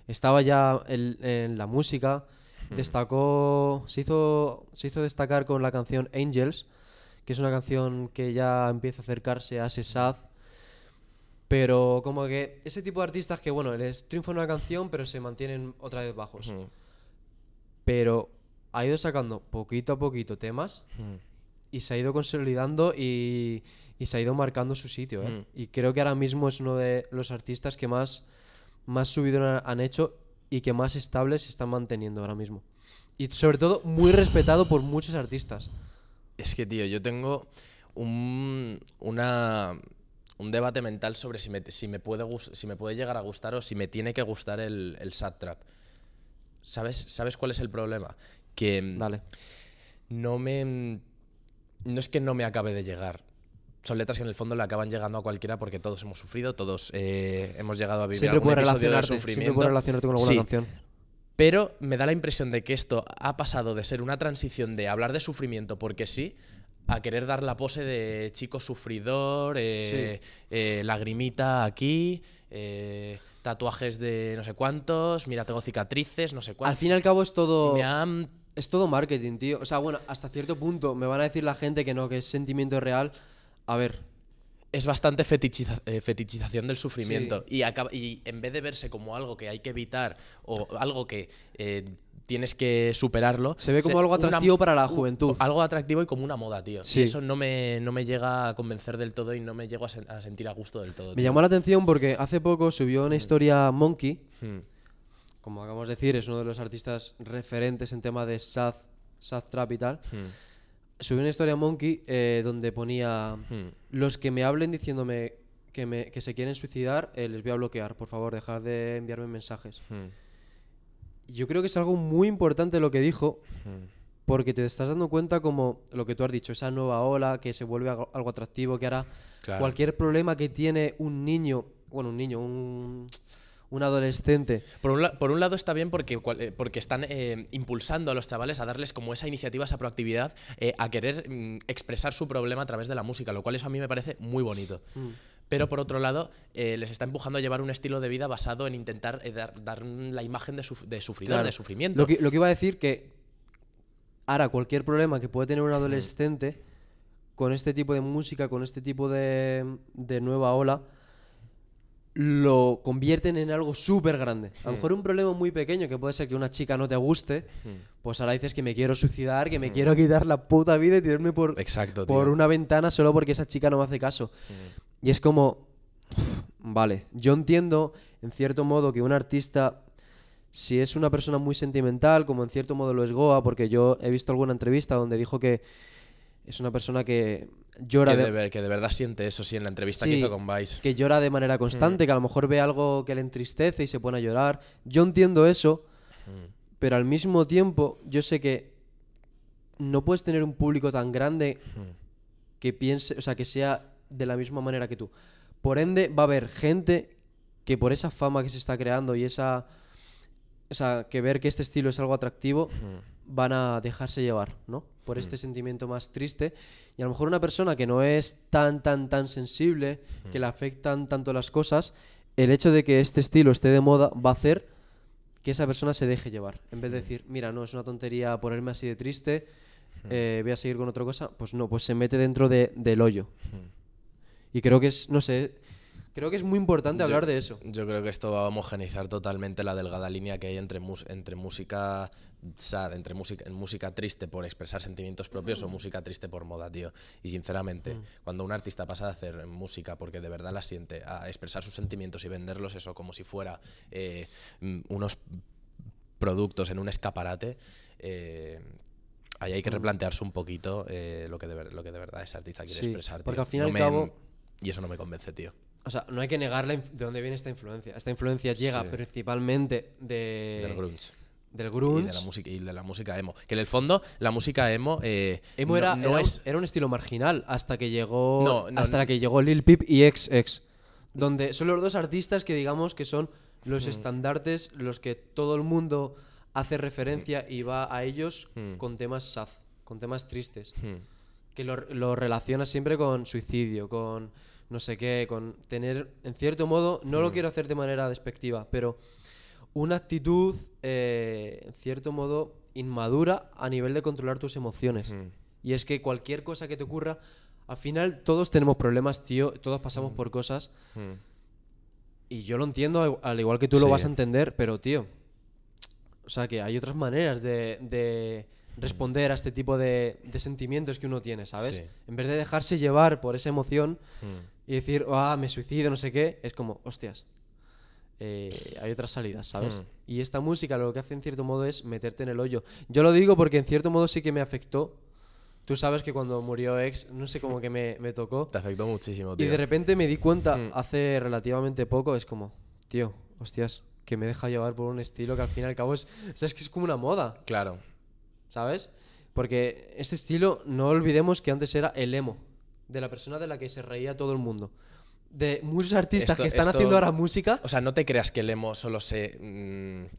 Speaker 2: Estaba ya en, en la música,
Speaker 3: Hmm.
Speaker 2: destacó, se hizo, se hizo destacar con la canción Angels, que es una canción que ya empieza a acercarse a ese sad. Pero como que ese tipo de artistas que, bueno, les triunfa una canción, pero se mantienen otra vez bajos.
Speaker 3: Mm,
Speaker 2: Pero ha ido sacando poquito a poquito temas
Speaker 3: mm.
Speaker 2: y se ha ido consolidando y, y se ha ido marcando su sitio. ¿eh?
Speaker 3: Mm.
Speaker 2: Y creo que ahora mismo es uno de los artistas que más, más subido han, hecho y que más estables se están manteniendo ahora mismo. Y sobre todo muy respetado por muchos artistas.
Speaker 3: Es que, tío, yo tengo un, una, un debate mental sobre si me, si, me puede si me puede llegar a gustar o si me tiene que gustar el, el sad trap. ¿sabes, ¿sabes cuál es el problema? Que mm,
Speaker 2: Dale.
Speaker 3: no me. No es que no me acabe de llegar. Son letras que en el fondo le acaban llegando a cualquiera porque todos hemos sufrido, todos eh, hemos llegado a vivir
Speaker 2: Siempre
Speaker 3: algún episodio de
Speaker 2: siempre
Speaker 3: sufrimiento.
Speaker 2: puedes relacionarte con alguna
Speaker 3: Sí,
Speaker 2: canción.
Speaker 3: Pero me da la impresión de que esto ha pasado de ser una transición de hablar de sufrimiento porque sí a querer dar la pose de chico sufridor, eh, eh, lagrimita aquí, tatuajes de no sé cuántos, mira, tengo cicatrices, no sé
Speaker 2: Al
Speaker 3: cuántos.
Speaker 2: fin y al cabo es todo.
Speaker 3: Me han-
Speaker 2: Es todo marketing, tío. O sea, bueno, hasta cierto punto me van a decir la gente que no, que es sentimiento real. A ver,
Speaker 3: es bastante fetichiza- eh, fetichización del sufrimiento. Y, acaba- y en vez de verse como algo que hay que evitar o algo que eh, tienes que superarlo.
Speaker 2: Se ve como algo
Speaker 3: una-
Speaker 2: atractivo para la juventud.
Speaker 3: Algo atractivo y como una moda, tío.
Speaker 2: Sí.
Speaker 3: Y eso no me, no me llega a convencer del todo y no me llego a, sen- a sentir a gusto del todo.
Speaker 2: me
Speaker 3: tío.
Speaker 2: llamó la atención porque hace poco subió una historia Monkey.
Speaker 3: Hmm.
Speaker 2: Como acabamos de decir, es uno de los artistas referentes en tema de sad, sad trap y tal.
Speaker 3: Hmm.
Speaker 2: Subió una historia Monkey eh, donde ponía:
Speaker 3: Hmm.
Speaker 2: Los que me hablen diciéndome que, me, que se quieren suicidar, eh, les voy a bloquear. Por favor, dejar de enviarme mensajes.
Speaker 3: Hmm.
Speaker 2: Yo creo que es algo muy importante lo que dijo,
Speaker 3: Hmm.
Speaker 2: porque te estás dando cuenta como lo que tú has dicho, esa nueva ola que se vuelve algo, algo atractivo, que ahora
Speaker 3: Claro.
Speaker 2: cualquier problema que tiene un niño, bueno, un niño, un, un adolescente,
Speaker 3: Por un, la- por un lado está bien porque, eh, porque están eh, impulsando a los chavales a darles como esa iniciativa, esa proactividad, eh, a querer mm, expresar su problema a través de la música, lo cual eso a mí me parece muy bonito.
Speaker 2: Mm.
Speaker 3: Pero por otro lado, eh, les está empujando a llevar un estilo de vida basado en intentar dar, dar la imagen de, suf- de sufridor,
Speaker 2: Claro.
Speaker 3: de sufrimiento.
Speaker 2: Lo que, lo que iba a decir que ahora cualquier problema que puede tener un adolescente con este tipo de música, con este tipo de, de nueva ola, lo convierten en algo súper grande. A lo mejor un problema muy pequeño, que puede ser que una chica no te guste, pues ahora dices que me quiero suicidar, que me quiero quitar la puta vida y tirarme por,
Speaker 3: Exacto,
Speaker 2: por una ventana solo porque esa chica no me hace caso. Y es como, uf, vale, yo entiendo en cierto modo que un artista, si es una persona muy sentimental, como en cierto modo lo es Goa, porque yo he visto alguna entrevista donde dijo que es una persona que llora
Speaker 3: Que
Speaker 2: de,
Speaker 3: que de verdad siente eso, sí, en la entrevista
Speaker 2: Sí,
Speaker 3: que hizo con Vice.
Speaker 2: que llora de manera constante, que a lo mejor ve algo que le entristece y se pone a llorar. Yo entiendo eso, pero al mismo tiempo yo sé que no puedes tener un público tan grande que piense, o sea, que sea de la misma manera que tú. Por ende, va a haber gente que por esa fama que se está creando y esa, o sea, que ver que este estilo es algo atractivo, van a dejarse llevar, ¿no? Por este sentimiento más triste. Y a lo mejor una persona que no es tan, tan, tan sensible, que le afectan tanto las cosas, el hecho de que este estilo esté de moda va a hacer que esa persona se deje llevar. En vez de decir, mira, no, es una tontería ponerme así de triste, eh, voy a seguir con otra cosa, pues no, pues se mete dentro de- del hoyo. Y creo que es, no sé, creo que es muy importante
Speaker 3: Yo-
Speaker 2: hablar de eso.
Speaker 3: Yo creo que esto va a homogeneizar totalmente la delgada línea que hay entre, mus- entre música sad, entre música, música triste por expresar sentimientos propios o música triste por moda, tío. Y sinceramente, cuando un artista pasa de hacer música porque de verdad la siente, a expresar sus sentimientos y venderlos eso como si fuera eh, mm, unos productos en un escaparate, eh, ahí hay que replantearse un poquito eh, lo, que de ver- lo que de verdad ese artista quiere
Speaker 2: Sí,
Speaker 3: expresar.
Speaker 2: porque
Speaker 3: tío.
Speaker 2: al fin y
Speaker 3: No
Speaker 2: al cabo-
Speaker 3: Y eso no me convence, tío.
Speaker 2: O sea, no hay que negar de dónde viene esta influencia. Esta influencia llega
Speaker 3: Sí.
Speaker 2: principalmente de,
Speaker 3: Del grunge.
Speaker 2: del
Speaker 3: y
Speaker 2: grunge.
Speaker 3: de la música y de la música emo que en el fondo la música emo eh,
Speaker 2: Emo
Speaker 3: no-
Speaker 2: era,
Speaker 3: no
Speaker 2: era un-
Speaker 3: es
Speaker 2: era un estilo marginal hasta que llegó
Speaker 3: No, no,
Speaker 2: hasta que llegó Lil Peep y XX, donde son los dos artistas que digamos que son los
Speaker 3: Hmm.
Speaker 2: estandartes, los que todo el mundo hace referencia y va a ellos
Speaker 3: Hmm.
Speaker 2: con temas sad, con temas tristes,
Speaker 3: Hmm.
Speaker 2: que lo, lo relaciona siempre con suicidio, con no sé qué, con tener, en cierto modo, no lo quiero hacer de manera despectiva, pero una actitud, eh, en cierto modo, inmadura a nivel de controlar tus emociones.
Speaker 3: Hmm.
Speaker 2: Y es que cualquier cosa que te ocurra, al final todos tenemos problemas, tío, todos pasamos por cosas. Y yo lo entiendo, al- al igual que tú lo vas a entender, pero tío, o sea que hay otras maneras de, de responder a este tipo de, de sentimientos que uno tiene, ¿sabes?
Speaker 3: Sí.
Speaker 2: En vez de dejarse llevar por esa emoción
Speaker 3: Hmm.
Speaker 2: y decir, ah, me suicido, no sé qué, es como, hostias, eh, hay otras salidas, ¿sabes?
Speaker 3: Hmm.
Speaker 2: Y esta música lo que hace en cierto modo es meterte en el hoyo. Yo lo digo porque en cierto modo sí que me afectó. Tú sabes que cuando murió ex, no sé cómo que me, me tocó.
Speaker 3: te afectó muchísimo
Speaker 2: Y
Speaker 3: tío
Speaker 2: de repente me di cuenta
Speaker 3: Mm.
Speaker 2: hace relativamente poco, es como, tío, hostias, que me deja llevar por un estilo que al fin y al cabo es, o sea, es que es como una moda,
Speaker 3: Claro.
Speaker 2: ¿Sabes? Porque este estilo, no olvidemos que antes era el emo, de la persona de la que se reía todo el mundo. De muchos artistas
Speaker 3: Esto-
Speaker 2: que están
Speaker 3: esto-
Speaker 2: haciendo ahora música,
Speaker 3: O sea, no te creas que el emo solo se, mm,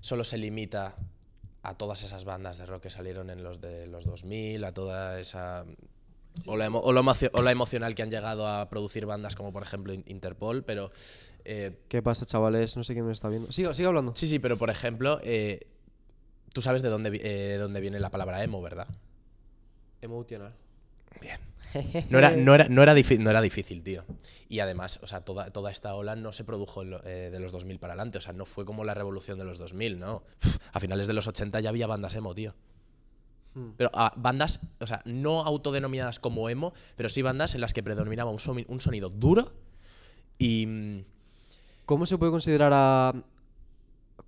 Speaker 3: solo se limita a todas esas bandas de rock que salieron en los de los 2000, a toda esa ola, emo- ola emocio- ola emocional que han llegado a producir bandas como por ejemplo In- Interpol, pero eh,
Speaker 2: ¿qué pasa, chavales? No sé quién me está viendo. Siga, siga hablando.
Speaker 3: sí, sí, pero por ejemplo, eh, tú sabes de dónde, eh, dónde viene la palabra emo, ¿verdad?
Speaker 2: Emotional.
Speaker 3: Bien. No era, no, era, no, era no era difícil, tío. Y además, o sea, toda, toda esta ola no se produjo lo- eh, de los 2000 para adelante. O sea, no fue como la revolución de los 2000, ¿no? Uf, a finales de los 80 ya había bandas emo, tío.
Speaker 2: Hmm.
Speaker 3: Pero ah, bandas, o sea, no autodenominadas como emo, pero sí bandas en las que predominaba un, un sonido duro y... mm,
Speaker 2: ¿Cómo se puede considerar a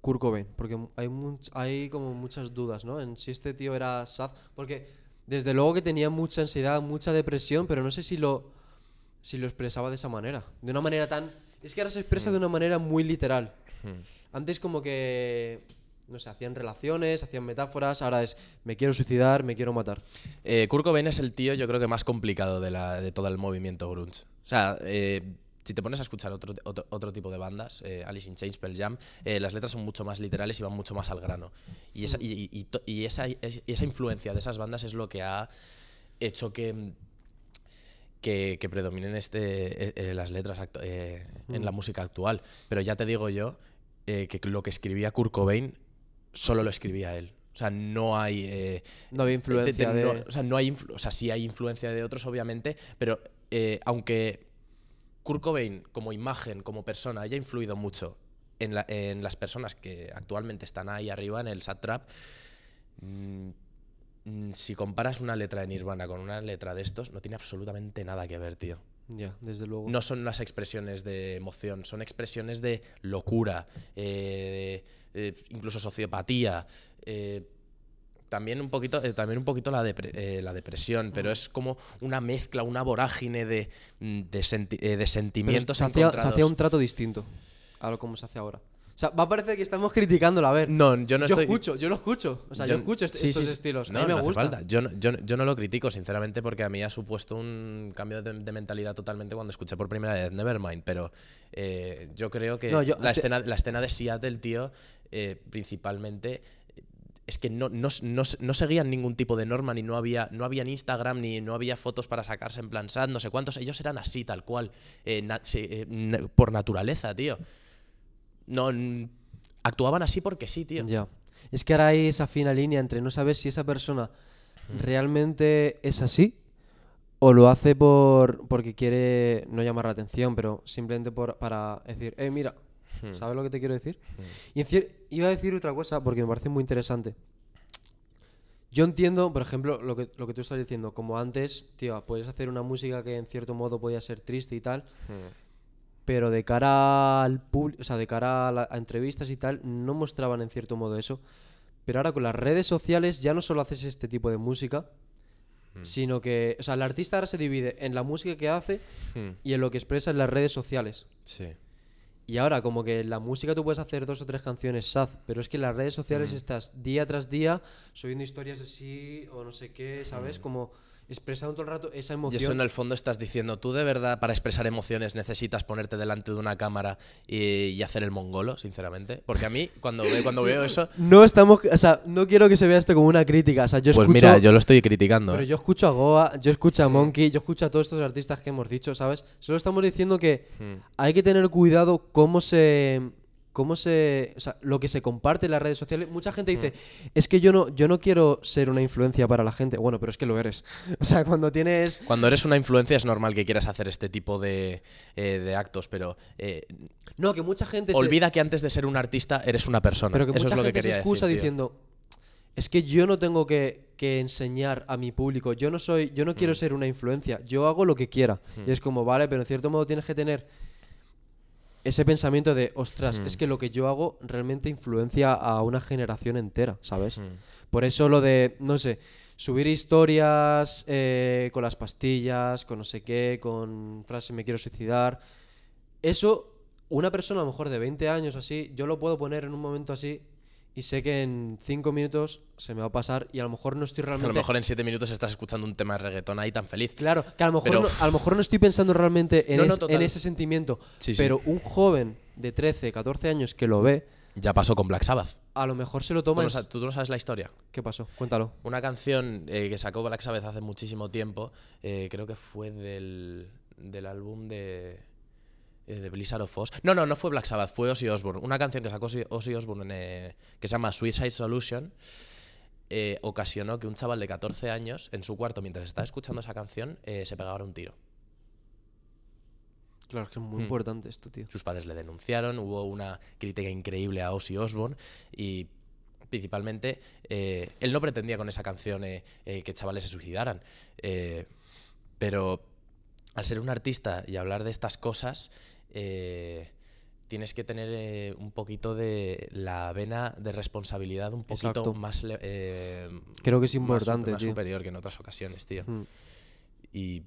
Speaker 2: Kurt Cobain? Porque hay, much- hay como muchas dudas, ¿no? En si este tío era sad. Porque desde luego que tenía mucha ansiedad, mucha depresión, pero no sé si lo, si lo expresaba de esa manera. De una manera tan... Es que ahora se expresa de una manera muy literal. Antes como que... No sé, hacían relaciones, hacían metáforas, ahora es me quiero suicidar, me quiero matar.
Speaker 3: Eh, Kurt Cobain es el tío, yo creo que más complicado de, la, de todo el movimiento grunge. O sea, eh, si te pones a escuchar otro, otro, otro tipo de bandas, eh, Alice in Chains, Pearl Jam, eh, las letras son mucho más literales y van mucho más al grano. Y esa, y, esa, influencia de esas bandas es lo que ha hecho que que, que predominen este, eh, las letras en la música actual. Pero ya te digo yo eh, que lo que escribía Kurt Cobain solo lo escribía él. O sea, no hay...
Speaker 2: No había influencia
Speaker 3: no-
Speaker 2: de...
Speaker 3: o sea, no hay o sea, sí hay influencia de otros, obviamente, pero aunque Kurt Cobain, como imagen, como persona, haya influido mucho en, la- en las personas que actualmente están ahí arriba en el sad trap, mm, mm, si comparas una letra de Nirvana con una letra de estos, no tiene absolutamente nada que ver, tío.
Speaker 2: Ya, desde luego.
Speaker 3: No son unas expresiones de emoción, son expresiones de locura, eh, eh, incluso sociopatía. eh, también un poquito, eh, también un poquito la, depre- eh, la depresión, pero es como una mezcla, una vorágine de, mm, de, senti- eh, de sentimientos
Speaker 2: se hacía, se hacía un trato distinto a lo como se hace ahora. O sea, va a parecer que estamos criticándolo, a ver.
Speaker 3: No, yo no
Speaker 2: yo
Speaker 3: estoy.
Speaker 2: escucho, yo lo escucho. O sea, yo, escucho est-
Speaker 3: sí,
Speaker 2: estos
Speaker 3: sí,
Speaker 2: estilos.
Speaker 3: No,
Speaker 2: a mí me
Speaker 3: no hace
Speaker 2: gusta.
Speaker 3: falta. Yo, no- yo, lo critico, sinceramente, porque a mí ha supuesto un cambio de, de mentalidad totalmente cuando escuché por primera vez Nevermind. Pero eh, yo creo que la,
Speaker 2: este-
Speaker 3: escena, la escena de Seattle, tío, eh, principalmente. Es que no, no, no, no seguían ningún tipo de norma, ni no había, no había ni Instagram, ni no había fotos para sacarse en plan sad, no sé cuántos. Ellos eran así, tal cual, eh, na- se- eh, na- por naturaleza, tío. No, actuaban así porque sí, tío.
Speaker 2: Ya. Es que ahora hay esa fina línea entre no saber si esa persona realmente es así o lo hace por porque quiere no llamar la atención, pero simplemente por, para decir, eh, mira,
Speaker 3: Hmm.
Speaker 2: ¿sabes lo que te quiero decir? Y en cier- iba a decir otra cosa porque me parece muy interesante. Yo entiendo, por ejemplo, lo que, lo que tú estás diciendo, como antes, tío, puedes hacer una música que en cierto modo podía ser triste y tal, pero de cara al público, o sea, de cara a, la- a entrevistas y tal, no mostraban en cierto modo eso. Pero ahora con las redes sociales ya no solo haces este tipo de música, sino que, o sea, el artista ahora se divide en la música que hace
Speaker 3: Hmm.
Speaker 2: y en lo que expresa en las redes sociales.
Speaker 3: Sí.
Speaker 2: Y ahora, como que la música tú puedes hacer dos o tres canciones sad, pero es que en las redes sociales estás día tras día subiendo historias de sí o no sé qué, ¿sabes? Como expresando todo el rato esa
Speaker 3: Y
Speaker 2: emoción.
Speaker 3: eso en el fondo estás diciendo, tú de verdad para expresar emociones necesitas ponerte delante de una cámara y, y hacer el mongolo, sinceramente. Porque a mí, cuando, ve- cuando veo eso,
Speaker 2: No estamos, o sea, no quiero que se vea esto como una crítica, o sea, yo
Speaker 3: pues
Speaker 2: escucho,
Speaker 3: mira, yo lo estoy criticando.
Speaker 2: pero
Speaker 3: ¿eh?
Speaker 2: yo escucho a Goa, yo escucho a Monkey, yo escucho a todos estos artistas que hemos dicho, ¿sabes? Solo estamos diciendo que
Speaker 3: Hmm.
Speaker 2: hay que tener cuidado cómo se cómo se, o sea, lo que se comparte en las redes sociales. Mucha gente dice, es que yo no yo no quiero ser una influencia para la gente. Bueno, pero es que lo eres. O sea, cuando tienes
Speaker 3: Cuando eres una influencia es normal que quieras hacer este tipo de, eh, de actos, pero eh,
Speaker 2: no, que mucha gente se-
Speaker 3: olvida que antes de ser un artista eres una persona.
Speaker 2: pero que
Speaker 3: Eso
Speaker 2: mucha
Speaker 3: es lo que
Speaker 2: gente se
Speaker 3: quería
Speaker 2: excusa
Speaker 3: decir,
Speaker 2: diciendo es que yo no tengo que, que enseñar a mi público, yo no soy, yo no
Speaker 3: Mm.
Speaker 2: quiero ser una influencia, yo hago lo que quiera. Y es como, vale, pero en cierto modo tienes que tener ese pensamiento de,
Speaker 3: Mm.
Speaker 2: ostras, es que lo que yo hago realmente influencia a una generación entera, ¿sabes?
Speaker 3: Mm.
Speaker 2: Por eso lo de, no sé, subir historias eh, con las pastillas, con no sé qué, con frases me quiero suicidar, eso una persona a lo mejor de 20 años así, yo lo puedo poner en un momento así y sé que en 5 minutos se me va a pasar y a lo mejor no estoy
Speaker 3: A
Speaker 2: realmente...
Speaker 3: lo mejor en siete minutos estás escuchando un tema de reggaetón ahí tan feliz.
Speaker 2: Claro, que a lo mejor,
Speaker 3: Pero-
Speaker 2: no, a lo mejor no estoy pensando realmente en,
Speaker 3: No, no,
Speaker 2: es-
Speaker 3: total.
Speaker 2: en ese sentimiento,
Speaker 3: Sí, sí.
Speaker 2: pero un joven de 13, 14 años que lo ve,
Speaker 3: Ya pasó con Black Sabbath.
Speaker 2: a lo mejor se lo
Speaker 3: ¿Tú
Speaker 2: toma
Speaker 3: no, tú no sabes la historia?
Speaker 2: ¿Qué pasó? Cuéntalo.
Speaker 3: Una canción eh, que sacó Black Sabbath hace muchísimo tiempo, eh, creo que fue del, del álbum de, eh, de Blizzard of Oz. No, no, no fue Black Sabbath, fue Ozzy Osbourne. Una canción que sacó Ozzy, Osbourne eh, que se llama Suicide Solution eh, ocasionó que un chaval de 14 años en su cuarto, mientras estaba escuchando esa canción, se pegara un tiro.
Speaker 2: Claro, es que es muy
Speaker 3: Hmm.
Speaker 2: importante esto, tío.
Speaker 3: Sus padres le denunciaron, hubo una crítica increíble a Ozzy Osbourne y principalmente él no pretendía con esa canción que chavales se suicidaran, pero al ser un artista y hablar de estas cosas eh, tienes que tener eh, un poquito de la vena de responsabilidad un poquito
Speaker 2: Exacto.
Speaker 3: más eh,
Speaker 2: Creo que es
Speaker 3: más
Speaker 2: importante,
Speaker 3: más
Speaker 2: tío.
Speaker 3: superior que en otras ocasiones, tío.
Speaker 2: Hmm.
Speaker 3: Y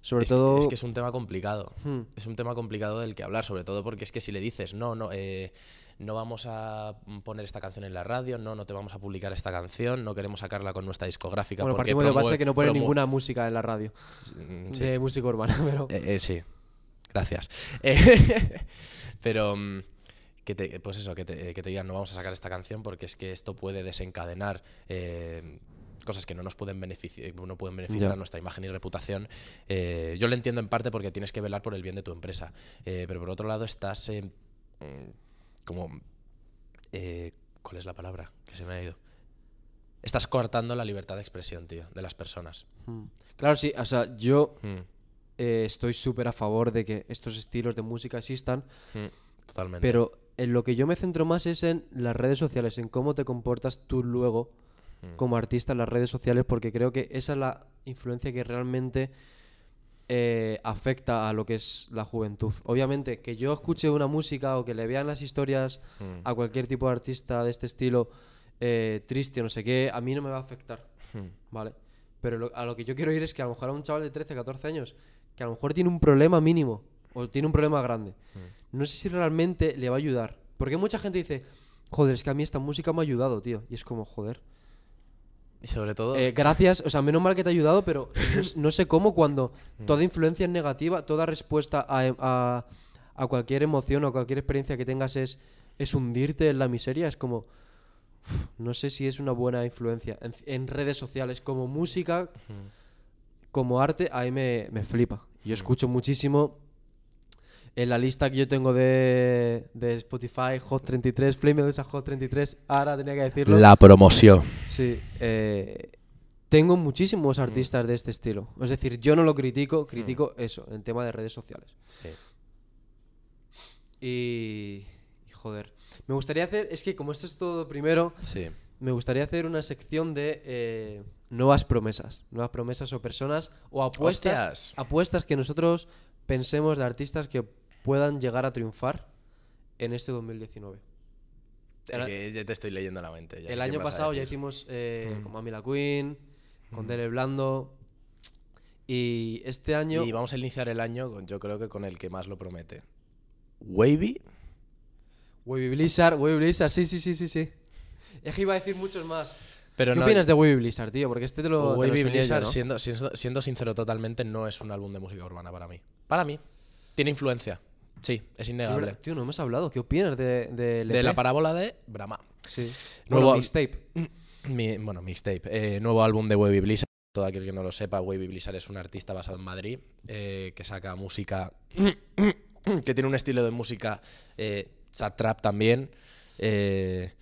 Speaker 2: Sobre
Speaker 3: es que-
Speaker 2: todo...
Speaker 3: es que es un tema complicado
Speaker 2: Hmm.
Speaker 3: es un tema complicado del que hablar, sobre todo porque es que si le dices, no, no, eh, no vamos a poner esta canción en la radio, no, no te vamos a publicar esta canción, no queremos sacarla con nuestra discográfica.
Speaker 2: Bueno,
Speaker 3: porque
Speaker 2: partimos de base que no pone ninguna música en la radio
Speaker 3: Mm, sí.
Speaker 2: de música urbana, pero...
Speaker 3: Sí, gracias. Eh, pero mm, que te, pues eso, que te, que te digan, no vamos a sacar esta canción porque es que esto puede desencadenar eh, cosas que no nos pueden beneficiar, no pueden beneficiar a nuestra imagen y reputación. Eh, yo lo entiendo en parte porque tienes que velar por el bien de tu empresa, Eh, pero por otro lado estás eh, mm, como eh, ¿cuál es la palabra? Que se me ha ido. Estás cortando la libertad de expresión, tío, de las personas.
Speaker 2: Hmm. Claro, sí, o sea, yo
Speaker 3: Mm,
Speaker 2: eh, estoy súper a favor de que estos estilos de música existan,
Speaker 3: mm, totalmente.
Speaker 2: pero en lo que yo me centro más es en las redes sociales, en cómo te comportas tú luego
Speaker 3: Mm.
Speaker 2: como artista en las redes sociales, porque creo que esa es la influencia que realmente eh, afecta a lo que es la juventud. Obviamente, que yo escuche una música o que le vean las historias
Speaker 3: Mm.
Speaker 2: a cualquier tipo de artista de este estilo eh, triste o no sé qué, a mí no me va a afectar.
Speaker 3: Mm.
Speaker 2: ¿Vale? Pero lo- a lo que yo quiero ir es que a lo mejor a un chaval de 13, 14 años, que a lo mejor tiene un problema mínimo o tiene un problema grande,
Speaker 3: Mm.
Speaker 2: no sé si realmente le va a ayudar. Porque mucha gente dice, joder, es que a mí esta música me ha ayudado, tío. Y es como, joder.
Speaker 3: Y sobre todo,
Speaker 2: Eh, gracias, o sea, menos mal que te ha ayudado, pero no, sé cómo cuando
Speaker 3: Mm.
Speaker 2: toda influencia es negativa, toda respuesta a, a- a cualquier emoción o cualquier experiencia que tengas es, es hundirte en la miseria, es como... uf, no sé si es una buena influencia. En, en redes sociales, como música, como arte, ahí me, me flipa. Yo escucho muchísimo en la lista que yo tengo de, de Spotify, Hot 33, Flame de esa Hot 33, ahora tenía que decirlo.
Speaker 3: la promoción.
Speaker 2: Sí, eh, tengo muchísimos artistas de este estilo. Es decir, yo no lo critico, critico eso, en tema de redes sociales.
Speaker 3: Sí.
Speaker 2: Y, y joder, me gustaría hacer, es que como esto es todo primero,
Speaker 3: Sí.
Speaker 2: me gustaría hacer una sección de eh, nuevas promesas. Nuevas promesas o personas o apuestas,
Speaker 3: Hostias.
Speaker 2: apuestas que nosotros pensemos de artistas que puedan llegar a triunfar en este 2019. El,
Speaker 3: Que ya te estoy leyendo la mente. ya
Speaker 2: el año pasado ya hicimos eh,
Speaker 3: Mm.
Speaker 2: con Mamila Queen, con
Speaker 3: Mm.
Speaker 2: Dele Blando. Y este año.
Speaker 3: Y vamos a iniciar el año, con- yo creo que con el que más lo promete. Wavy.
Speaker 2: Wavy Blizzard, Wavy Blizzard, sí, sí, sí, sí, sí. Es que iba a decir muchos más.
Speaker 3: Pero
Speaker 2: ¿Qué
Speaker 3: no,
Speaker 2: opinas de Wavy Blizzard, tío? Porque este te lo. te lo
Speaker 3: Wavy
Speaker 2: enseñé yo,
Speaker 3: Blizzard,
Speaker 2: ¿no?
Speaker 3: siendo, siendo, siendo sincero totalmente, no es un álbum de música urbana para mí. Para mí. Tiene influencia. Sí, es innegable.
Speaker 2: Tío, no hemos hablado. ¿Qué opinas de, de,
Speaker 3: De la parábola de Brahma.
Speaker 2: Sí.
Speaker 3: Nuevo-
Speaker 2: mixtape.
Speaker 3: Mi- bueno, mixtape. Eh, nuevo álbum de Wavy Blizzard. Todo aquel que no lo sepa, Wavy Blizzard es un artista basado en Madrid eh, que saca música. que tiene un estilo de música. Eh, trap también. eh,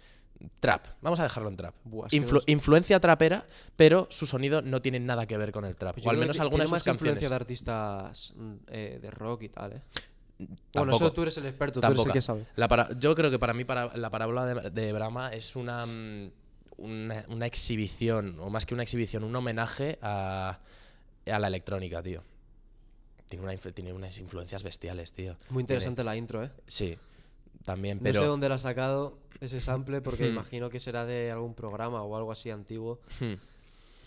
Speaker 3: trap. Vamos a dejarlo en trap.
Speaker 2: Buah,
Speaker 3: Influ- influencia trapera, pero su sonido no tiene nada que ver con el trap.
Speaker 2: Yo
Speaker 3: o al menos algunas de sus
Speaker 2: más influencia de artistas mm, eh, de rock y tal, ¿eh? Bueno,
Speaker 3: Tampoco.
Speaker 2: eso tú eres el experto, tú eres
Speaker 3: Tampoco.
Speaker 2: el que sabe.
Speaker 3: La para- yo creo que para mí para, la parábola de, de Brahma es una, mm, una, una exhibición, o más que una exhibición, un homenaje a, a la electrónica, tío. Tiene, una, influ- tiene unas influencias bestiales, tío.
Speaker 2: Muy interesante la intro, ¿eh?
Speaker 3: Sí, también,
Speaker 2: No sé dónde lo ha sacado ese sample porque
Speaker 3: Hmm.
Speaker 2: imagino que será de algún programa o algo así antiguo.
Speaker 3: Hmm.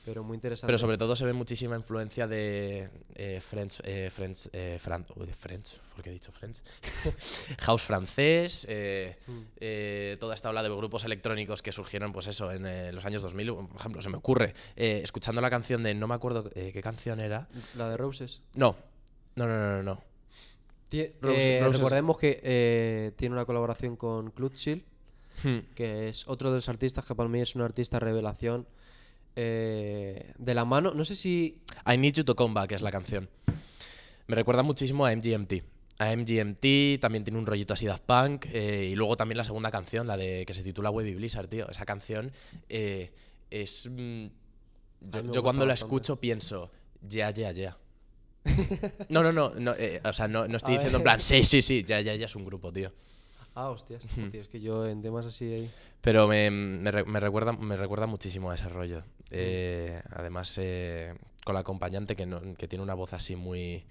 Speaker 2: Pero muy interesante.
Speaker 3: Pero sobre todo se ve muchísima influencia de eh, French, eh, French, eh, Fran- uy, French, ¿por qué he dicho French? House francés, eh,
Speaker 2: Mm.
Speaker 3: eh, toda esta ola de grupos electrónicos que surgieron, pues eso, en los años 2000, por ejemplo, se me ocurre, escuchando la canción de, no me acuerdo qué canción era,
Speaker 2: La de Roses.
Speaker 3: no, no, no, no, no, no.
Speaker 2: Tie- eh, Recordemos que eh, tiene una colaboración con Clutchill,
Speaker 3: Hmm.
Speaker 2: que es otro de los artistas que para mí es un artista revelación. eh, de la mano, no sé si.
Speaker 3: I Need You to Come Back es la canción. Me recuerda muchísimo a MGMT. A MGMT también tiene un rollito así Daft Punk. y luego también la segunda canción, la de que se titula Webby Blizzard, tío. Esa canción es. mm, yo cuando la escucho pienso, ya, ya, ya. No, no, no. no, eh, o sea, no, no estoy
Speaker 2: A
Speaker 3: diciendo en
Speaker 2: ver.
Speaker 3: plan, sí, sí, sí, ya, ya, ya es un grupo, tío.
Speaker 2: Ah, hostias. Tío, es que yo en temas así. ahí-
Speaker 3: Pero me, me re- me recuerda, me recuerda muchísimo a ese rollo. Eh, además, eh, con la acompañante que, no- que tiene una voz así muy.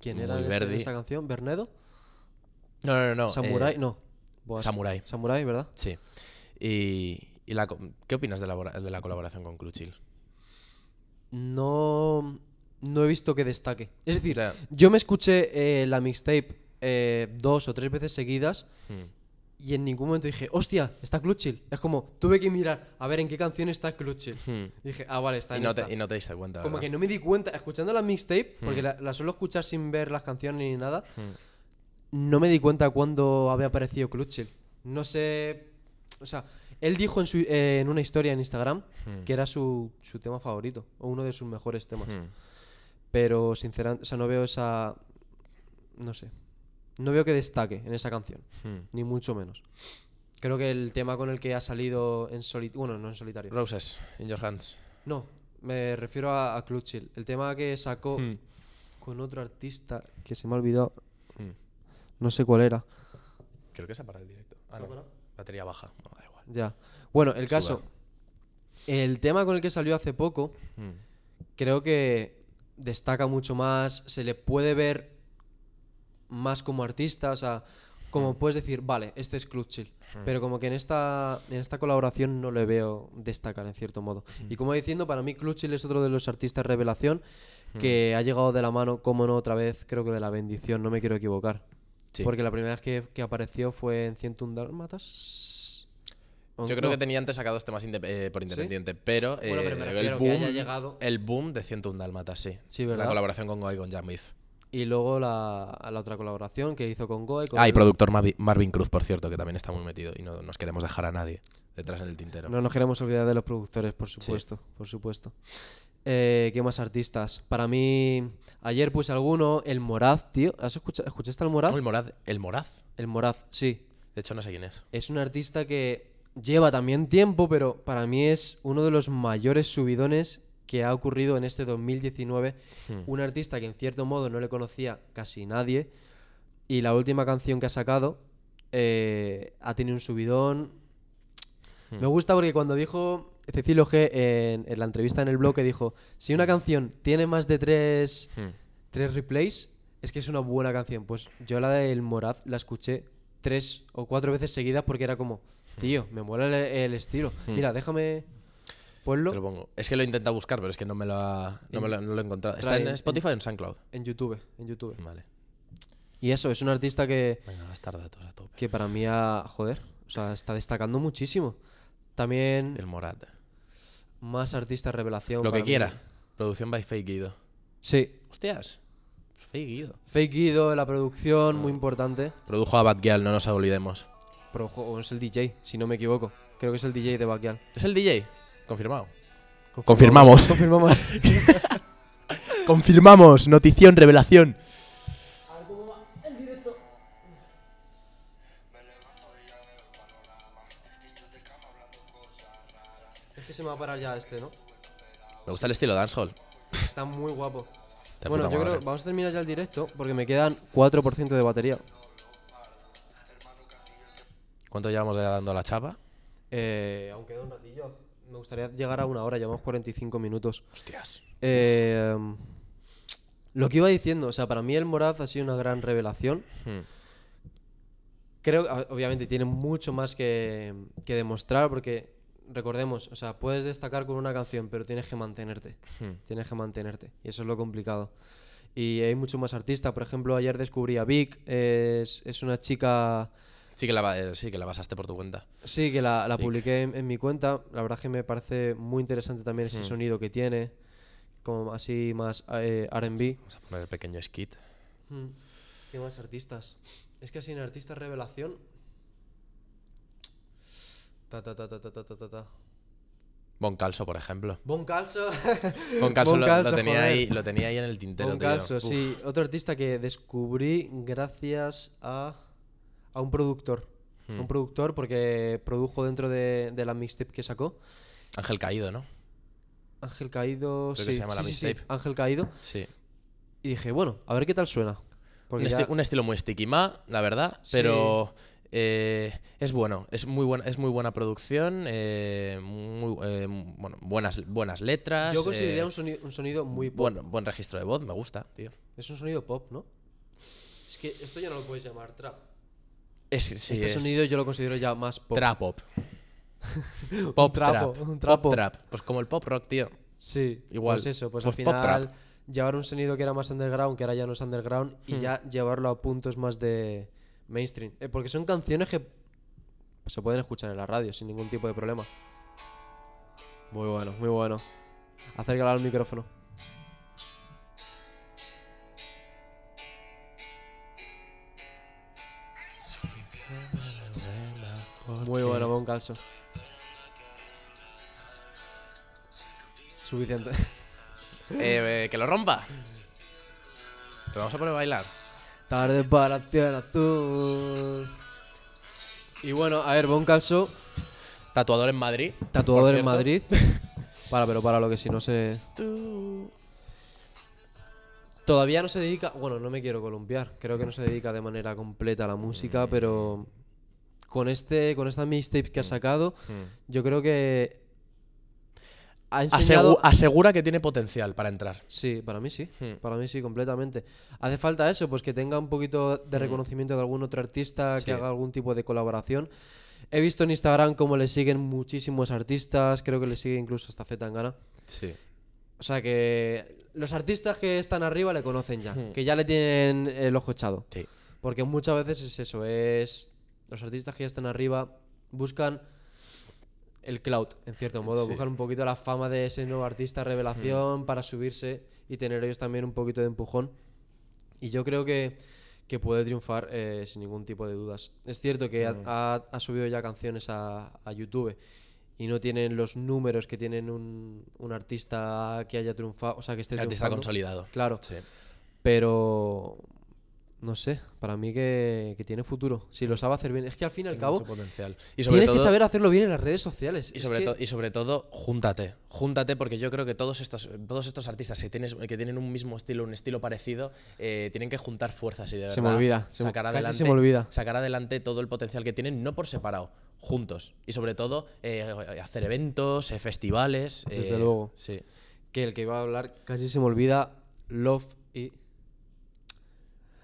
Speaker 2: ¿Quién era
Speaker 3: Muy
Speaker 2: en ese- en
Speaker 3: Verdi.
Speaker 2: esa canción? ¿Bernedo?
Speaker 3: No, no, no. no,
Speaker 2: ¿Samurai? no. Buah,
Speaker 3: Samurai,
Speaker 2: Samurai, ¿verdad?
Speaker 3: sí. Y, y la, co- ¿qué opinas de la, bora- de la colaboración con Cluchil?
Speaker 2: No. No he visto que destaque. Es decir, yo me escuché eh, la mixtape eh, dos o tres veces seguidas
Speaker 3: Hmm.
Speaker 2: y en ningún momento dije, hostia, está Clutchill. Es como, tuve que mirar a ver en qué canción está Clutchill.
Speaker 3: Hmm.
Speaker 2: Dije, ah, vale, está
Speaker 3: Y
Speaker 2: en
Speaker 3: no,
Speaker 2: esta.
Speaker 3: te, y no te diste cuenta.
Speaker 2: Como
Speaker 3: ¿verdad?
Speaker 2: que no me di cuenta, escuchando la mixtape, porque
Speaker 3: Hmm.
Speaker 2: la, la suelo escuchar sin ver las canciones ni nada,
Speaker 3: Hmm.
Speaker 2: no me di cuenta cuando había aparecido Clutchill. No sé. O sea, él dijo en, su, eh, en una historia en Instagram que era su, su tema favorito, o uno de sus mejores temas. Pero sinceramente, o sea, no veo esa. No sé. No veo que destaque en esa canción,
Speaker 3: Hmm.
Speaker 2: ni mucho menos. Creo que el tema con el que ha salido en solitario. Bueno, no en solitario.
Speaker 3: Roses, in your hands.
Speaker 2: No, me refiero a, a. El tema que sacó
Speaker 3: Hmm.
Speaker 2: con otro artista que se me ha olvidado.
Speaker 3: Hmm.
Speaker 2: No sé cuál era.
Speaker 3: Creo que se para el directo. Ah, no. Batería baja. No, da igual.
Speaker 2: Ya. Bueno, el caso. El tema con el que salió hace poco, creo que destaca mucho más. Se le puede ver más como artista. O sea, como puedes decir, vale, este es Clutchill. Pero como que en esta, en esta colaboración no le veo destacar en cierto modo. Y como diciendo, para mí Clutchill es otro de los artistas revelación que ha llegado de la mano, como no, otra vez, creo que de la bendición, no me quiero equivocar.
Speaker 3: Sí.
Speaker 2: Porque la primera vez que, que apareció fue en 101 Dálmatas.
Speaker 3: Yo creo
Speaker 2: no,
Speaker 3: que tenía antes sacados temas inde- eh, por independiente, pero,
Speaker 2: Bueno, pero me
Speaker 3: eh, el,
Speaker 2: que
Speaker 3: boom,
Speaker 2: haya llegado-
Speaker 3: el boom de 101 Dálmatas, sí.
Speaker 2: Sí,
Speaker 3: La
Speaker 2: ¿verdad?
Speaker 3: colaboración con Goy con Jam Beef.
Speaker 2: Y luego la, la otra colaboración que hizo con Goe. con
Speaker 3: Ah, y
Speaker 2: el-
Speaker 3: productor Marvin Cruz, por cierto, que también está muy metido y no nos queremos dejar a nadie detrás en el tintero.
Speaker 2: No nos queremos olvidar de los productores, por supuesto. Por supuesto. Eh, ¿Qué más artistas? Para mí, ayer puse alguno. El Moraz, tío. ¿Has escuchado, ¿Escuchaste al Moraz?
Speaker 3: Oh, el Moraz. El Moraz.
Speaker 2: El Moraz, sí.
Speaker 3: De hecho, no sé quién es.
Speaker 2: Es un artista que lleva también tiempo, pero para mí es uno de los mayores subidones que ha ocurrido en este 2019.
Speaker 3: Hmm.
Speaker 2: Un artista que en cierto modo no le conocía casi nadie. Y la última canción que ha sacado eh, ha tenido un subidón.
Speaker 3: Hmm.
Speaker 2: Me gusta porque cuando dijo Cecilio G en, en la entrevista en el blog que dijo, si una canción tiene más de tres,
Speaker 3: Hmm.
Speaker 2: tres replays, es que es una buena canción. Pues yo la del Moraz la escuché tres o cuatro veces seguidas porque era como, tío, me mola el, el estilo.
Speaker 3: Hmm.
Speaker 2: Mira, déjame ponlo
Speaker 3: Te lo pongo. Es que lo he intentado buscar, pero es que no me lo, ha- no me lo, no lo he encontrado. ¿Está en
Speaker 2: en-
Speaker 3: Spotify o en SoundCloud?
Speaker 2: en YouTube, en YouTube.
Speaker 3: Vale.
Speaker 2: Y eso, es un artista que,
Speaker 3: Venga, a gastar datos a tope.
Speaker 2: que para mí ha, joder, o sea, está destacando muchísimo. También
Speaker 3: El Morat.
Speaker 2: más artistas revelación.
Speaker 3: Lo que
Speaker 2: mí.
Speaker 3: quiera. Producción by Fake Guido.
Speaker 2: Sí,
Speaker 3: Hostias. Fake Guido.
Speaker 2: Fake Guido, la producción, muy importante.
Speaker 3: Produjo a Bad Gyal, no nos olvidemos.
Speaker 2: O es el DJ, si no me equivoco. Creo que es el DJ de Backyal.
Speaker 3: ¿Es el DJ? Confirmado. Confirmamos.
Speaker 2: Confirmamos.
Speaker 3: Confirmamos. Notición, revelación.
Speaker 2: es que se me va a parar ya este, ¿no?
Speaker 3: Me gusta el estilo dancehall.
Speaker 2: Está muy guapo. Bueno, yo
Speaker 3: madre.
Speaker 2: creo vamos a terminar ya el directo porque me quedan 4% de batería.
Speaker 3: ¿Cuánto llevamos ya dando la chapa?
Speaker 2: Eh, aún queda un ratillo. Me gustaría llegar a una hora, llevamos 45 minutos.
Speaker 3: Hostias.
Speaker 2: Eh, lo que iba diciendo, o sea, para mí el Moraz ha sido una gran revelación.
Speaker 3: Hmm.
Speaker 2: Creo obviamente tiene mucho más que, que demostrar porque recordemos, o sea, puedes destacar con una canción, pero tienes que mantenerte.
Speaker 3: Hmm.
Speaker 2: Tienes que mantenerte. Y eso es lo complicado. Y hay muchos más artistas. Por ejemplo, ayer descubrí a Vic. Es, es una chica.
Speaker 3: Sí que, la, eh, sí que la basaste por tu cuenta.
Speaker 2: Sí, que la, publiqué en, en mi cuenta. La verdad que me parece muy interesante también ese
Speaker 3: Hmm.
Speaker 2: sonido que tiene. Como así más eh, RB.
Speaker 3: Vamos a poner el pequeño skit.
Speaker 2: Hmm. ¿Qué más artistas? Es que así en artistas revelación. Ta ta ta ta ta ta ta ta.
Speaker 3: Bon Calso, por ejemplo.
Speaker 2: Bon Calso.
Speaker 3: Bon Calso,
Speaker 2: Bon
Speaker 3: lo,
Speaker 2: Calso,
Speaker 3: lo tenía ahí, lo tenía ahí en el tintero.
Speaker 2: Bon. Calso, sí. Otro artista que descubrí gracias a, a un productor. A
Speaker 3: Hmm.
Speaker 2: Un productor porque produjo dentro de, de la mixtape que sacó.
Speaker 3: Ángel Caído, ¿no?
Speaker 2: Ángel Caído.
Speaker 3: Creo que
Speaker 2: sí,
Speaker 3: se llama la
Speaker 2: sí,
Speaker 3: mixtape.
Speaker 2: Ángel Caído.
Speaker 3: Sí.
Speaker 2: Y dije, bueno, a ver qué tal suena.
Speaker 3: Un, esti- estilo muy sticky ma, la verdad, pero eh, es bueno, es muy buena, es muy buena producción, eh, muy, eh, bueno, buenas, buenas letras.
Speaker 2: yo consideraría un, sonido, un sonido muy pop.
Speaker 3: buen, buen registro de voz, me gusta, tío.
Speaker 2: Es un sonido pop, ¿no? Es que esto ya no lo puedes llamar trap.
Speaker 3: Es, sí,
Speaker 2: este
Speaker 3: es
Speaker 2: sonido yo lo considero ya más pop.
Speaker 3: trap pop. Pop
Speaker 2: trapo,
Speaker 3: trap.
Speaker 2: un
Speaker 3: Pop trap. Pues como el pop rock, tío.
Speaker 2: Sí,
Speaker 3: Igual,
Speaker 2: Pues eso, pues,
Speaker 3: pues
Speaker 2: al
Speaker 3: trap.
Speaker 2: final llevar un sonido que era más underground, que ahora ya no es underground, y
Speaker 3: Hmm.
Speaker 2: ya llevarlo a puntos más de mainstream. Eh, porque son canciones que se pueden escuchar en la radio sin ningún tipo de problema. Muy bueno, muy bueno. Acércala al micrófono. Muy bueno, buen calzo. Suficiente.
Speaker 3: Eh, eh, que lo rompa. Te vamos a poner a bailar.
Speaker 2: Tarde para acción azul. Y bueno, a ver, Bon Calso,
Speaker 3: Tatuador en Madrid.
Speaker 2: tatuador en. Madrid. Para, pero para lo que si no se. Todavía no se dedica. Bueno, no me quiero columpiar. Creo que no se dedica de manera completa a la música, pero. Con este. Con esta mixtape que ha sacado, yo creo que. Ha enseñado.
Speaker 3: Asegu- asegura que tiene potencial para entrar.
Speaker 2: Sí, para mí sí.
Speaker 3: Hmm.
Speaker 2: Para mí sí, completamente. Hace falta eso, pues que tenga un poquito de reconocimiento de algún otro artista.
Speaker 3: Sí.
Speaker 2: que haga algún tipo de colaboración. He visto en Instagram cómo le siguen muchísimos artistas, creo que le sigue incluso hasta Zetangana.
Speaker 3: Sí.
Speaker 2: O sea que los artistas que están arriba le conocen ya,
Speaker 3: Hmm.
Speaker 2: que ya le tienen el ojo echado.
Speaker 3: Sí.
Speaker 2: Porque muchas veces es eso, es los artistas que ya están arriba buscan el cloud, en cierto modo,
Speaker 3: Sí.
Speaker 2: buscan un poquito la fama de ese nuevo artista revelación para subirse y tener ellos también un poquito de empujón. Y yo creo que, que puede triunfar eh, sin ningún tipo de dudas. Es cierto que ha- ha, ha subido ya canciones a, a YouTube y no tienen los números que tienen un, un artista que haya triunfado, o sea, que esté
Speaker 3: El artista consolidado.
Speaker 2: Claro,
Speaker 3: Sí.
Speaker 2: pero no sé, para mí que, que tiene futuro. Si lo sabe hacer bien. Es que al fin y al cabo,
Speaker 3: potencial. Y sobre
Speaker 2: tienes
Speaker 3: todo,
Speaker 2: que saber hacerlo bien en las redes sociales.
Speaker 3: Y sobre,
Speaker 2: que-
Speaker 3: y sobre todo, júntate. Júntate porque yo creo que todos estos, todos estos artistas que, tienes, que tienen un mismo estilo, un estilo parecido, eh, tienen que juntar fuerzas y de
Speaker 2: Se me
Speaker 3: verdad
Speaker 2: olvida, se me-
Speaker 3: sacar adelante,
Speaker 2: se me olvida.
Speaker 3: sacar adelante todo el potencial que tienen, no por separado, juntos. Y sobre todo, eh, hacer eventos, eh, festivales.
Speaker 2: Desde luego.
Speaker 3: Sí.
Speaker 2: que el que iba a hablar casi se me olvida. Love y.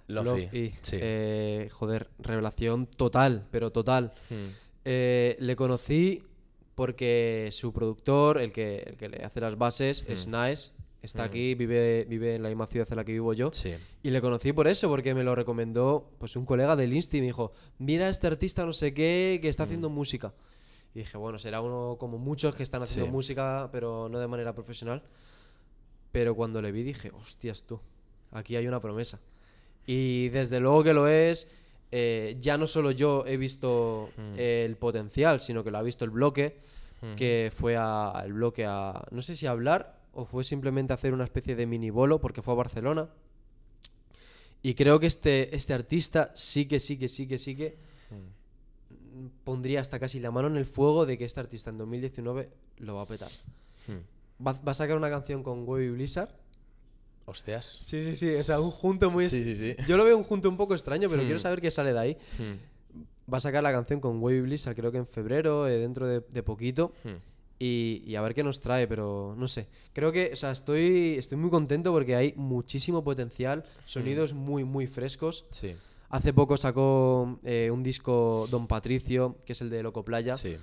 Speaker 2: Love y.
Speaker 3: Sí.
Speaker 2: eh, joder, revelación total, pero total.
Speaker 3: Hmm.
Speaker 2: Eh, le conocí porque su productor, el que, el que le hace las bases, es Nice. Está aquí, vive, vive en la misma ciudad en la que vivo yo.
Speaker 3: Sí.
Speaker 2: Y le conocí por eso, porque me lo recomendó pues un colega del Insti. Me dijo, mira a este artista no sé qué que está haciendo música. Y dije, bueno, será uno como muchos que están haciendo
Speaker 3: Sí.
Speaker 2: música, pero no de manera profesional. Pero cuando le vi dije, hostias tú, aquí hay una promesa. Y desde luego que lo es. eh, ya no solo yo he visto el potencial, sino que lo ha visto el bloque, que fue al bloque a, no sé si a hablar o fue simplemente a hacer una especie de mini bolo, porque fue a Barcelona. Y creo que este, este artista sí que, sí que, sí que, sí que mm, pondría hasta casi la mano en el fuego de que este artista en 2019 lo va a petar.
Speaker 3: Hmm.
Speaker 2: Va, va a sacar una canción con Webby Blizzard.
Speaker 3: Hostias.
Speaker 2: Sí, sí, sí, o sea, un junto muy...
Speaker 3: Sí, sí, sí.
Speaker 2: Yo lo veo un junto un poco extraño, pero
Speaker 3: Hmm.
Speaker 2: quiero saber qué sale de ahí.
Speaker 3: Hmm.
Speaker 2: Va a sacar la canción con Webby Blizzard, creo que en febrero, eh, dentro de, de poquito.
Speaker 3: Hmm.
Speaker 2: Y, y a ver qué nos trae, pero no sé. Creo que, o sea, estoy, estoy muy contento porque hay muchísimo potencial, sonidos muy, muy frescos.
Speaker 3: Sí.
Speaker 2: Hace poco sacó eh, un disco Don Patricio, que es el de Loco Playa,
Speaker 3: Sí.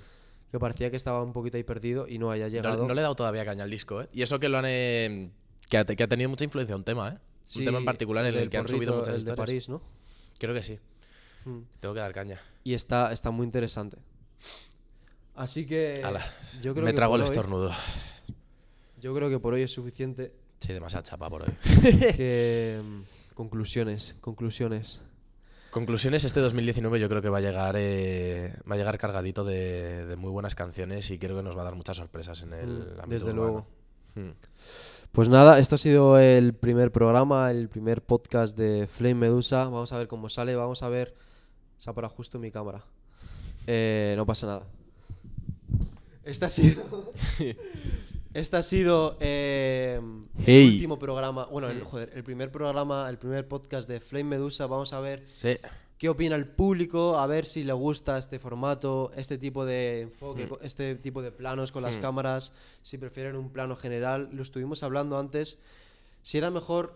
Speaker 2: que parecía que estaba un poquito ahí perdido y no haya
Speaker 3: No,
Speaker 2: llegado.
Speaker 3: no le he dado todavía caña al disco, ¿eh? Y eso que lo han. eh, que, ha, que ha tenido mucha influencia un tema, ¿eh?
Speaker 2: Sí,
Speaker 3: un tema en particular en el que han subido muchas
Speaker 2: el de
Speaker 3: historias.
Speaker 2: París, ¿no?
Speaker 3: Creo que sí.
Speaker 2: Mm.
Speaker 3: Tengo que dar caña.
Speaker 2: Y está, está muy interesante. Así que
Speaker 3: Ala,
Speaker 2: yo creo
Speaker 3: Me
Speaker 2: que
Speaker 3: trago el
Speaker 2: hoy-
Speaker 3: estornudo.
Speaker 2: Yo creo que por hoy es suficiente.
Speaker 3: Sí, demasiada chapa por hoy.
Speaker 2: que mm, conclusiones, conclusiones.
Speaker 3: Conclusiones, este 2019 yo creo que va a llegar eh, va a llegar cargadito de, de muy buenas canciones y creo que nos va a dar muchas sorpresas en el
Speaker 2: Mm,
Speaker 3: ámbito
Speaker 2: desde
Speaker 3: urbano.
Speaker 2: luego.
Speaker 3: Mm.
Speaker 2: Pues nada, esto ha sido el primer programa, el primer podcast de Flame Medusa. Vamos a ver cómo sale, vamos a ver. Se ha parado justo mi cámara. Eh, no pasa nada. Este ha sido. este ha sido eh,
Speaker 3: Hey.
Speaker 2: el último programa. Bueno, el, joder, el primer programa, el primer podcast de Flame Medusa. Vamos a ver
Speaker 3: Sí.
Speaker 2: Qué opina el público, a ver si le gusta este formato, este tipo de enfoque, co- este tipo de planos con las
Speaker 3: Mm.
Speaker 2: cámaras, si prefieren un plano general. Lo estuvimos hablando antes, si era mejor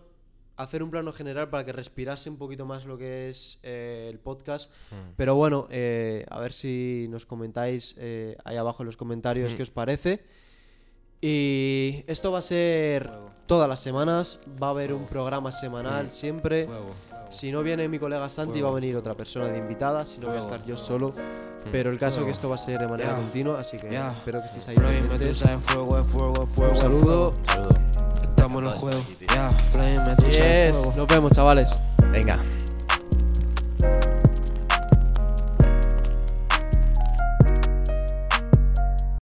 Speaker 2: hacer un plano general para que respirase un poquito más lo que es eh, el podcast.
Speaker 3: Mm.
Speaker 2: Pero bueno, eh, a ver si nos comentáis eh, ahí abajo en los comentarios
Speaker 3: Mm.
Speaker 2: qué os parece. Y esto va a ser todas las semanas, va a haber un programa semanal siempre. Si no viene mi colega Santi, va a venir otra persona de invitada. Si no, voy a estar yo solo. Pero el caso es que esto va a ser de manera
Speaker 1: Ya.
Speaker 2: continua, así que
Speaker 1: Ya.
Speaker 2: espero que estéis ahí.
Speaker 1: En fuego, es fuego, es fuego.
Speaker 2: Un
Speaker 3: saludo.
Speaker 1: Estamos en el juego. Ya, Flame Medusa en
Speaker 2: Yes,
Speaker 1: fuego.
Speaker 2: nos vemos, chavales.
Speaker 3: Venga.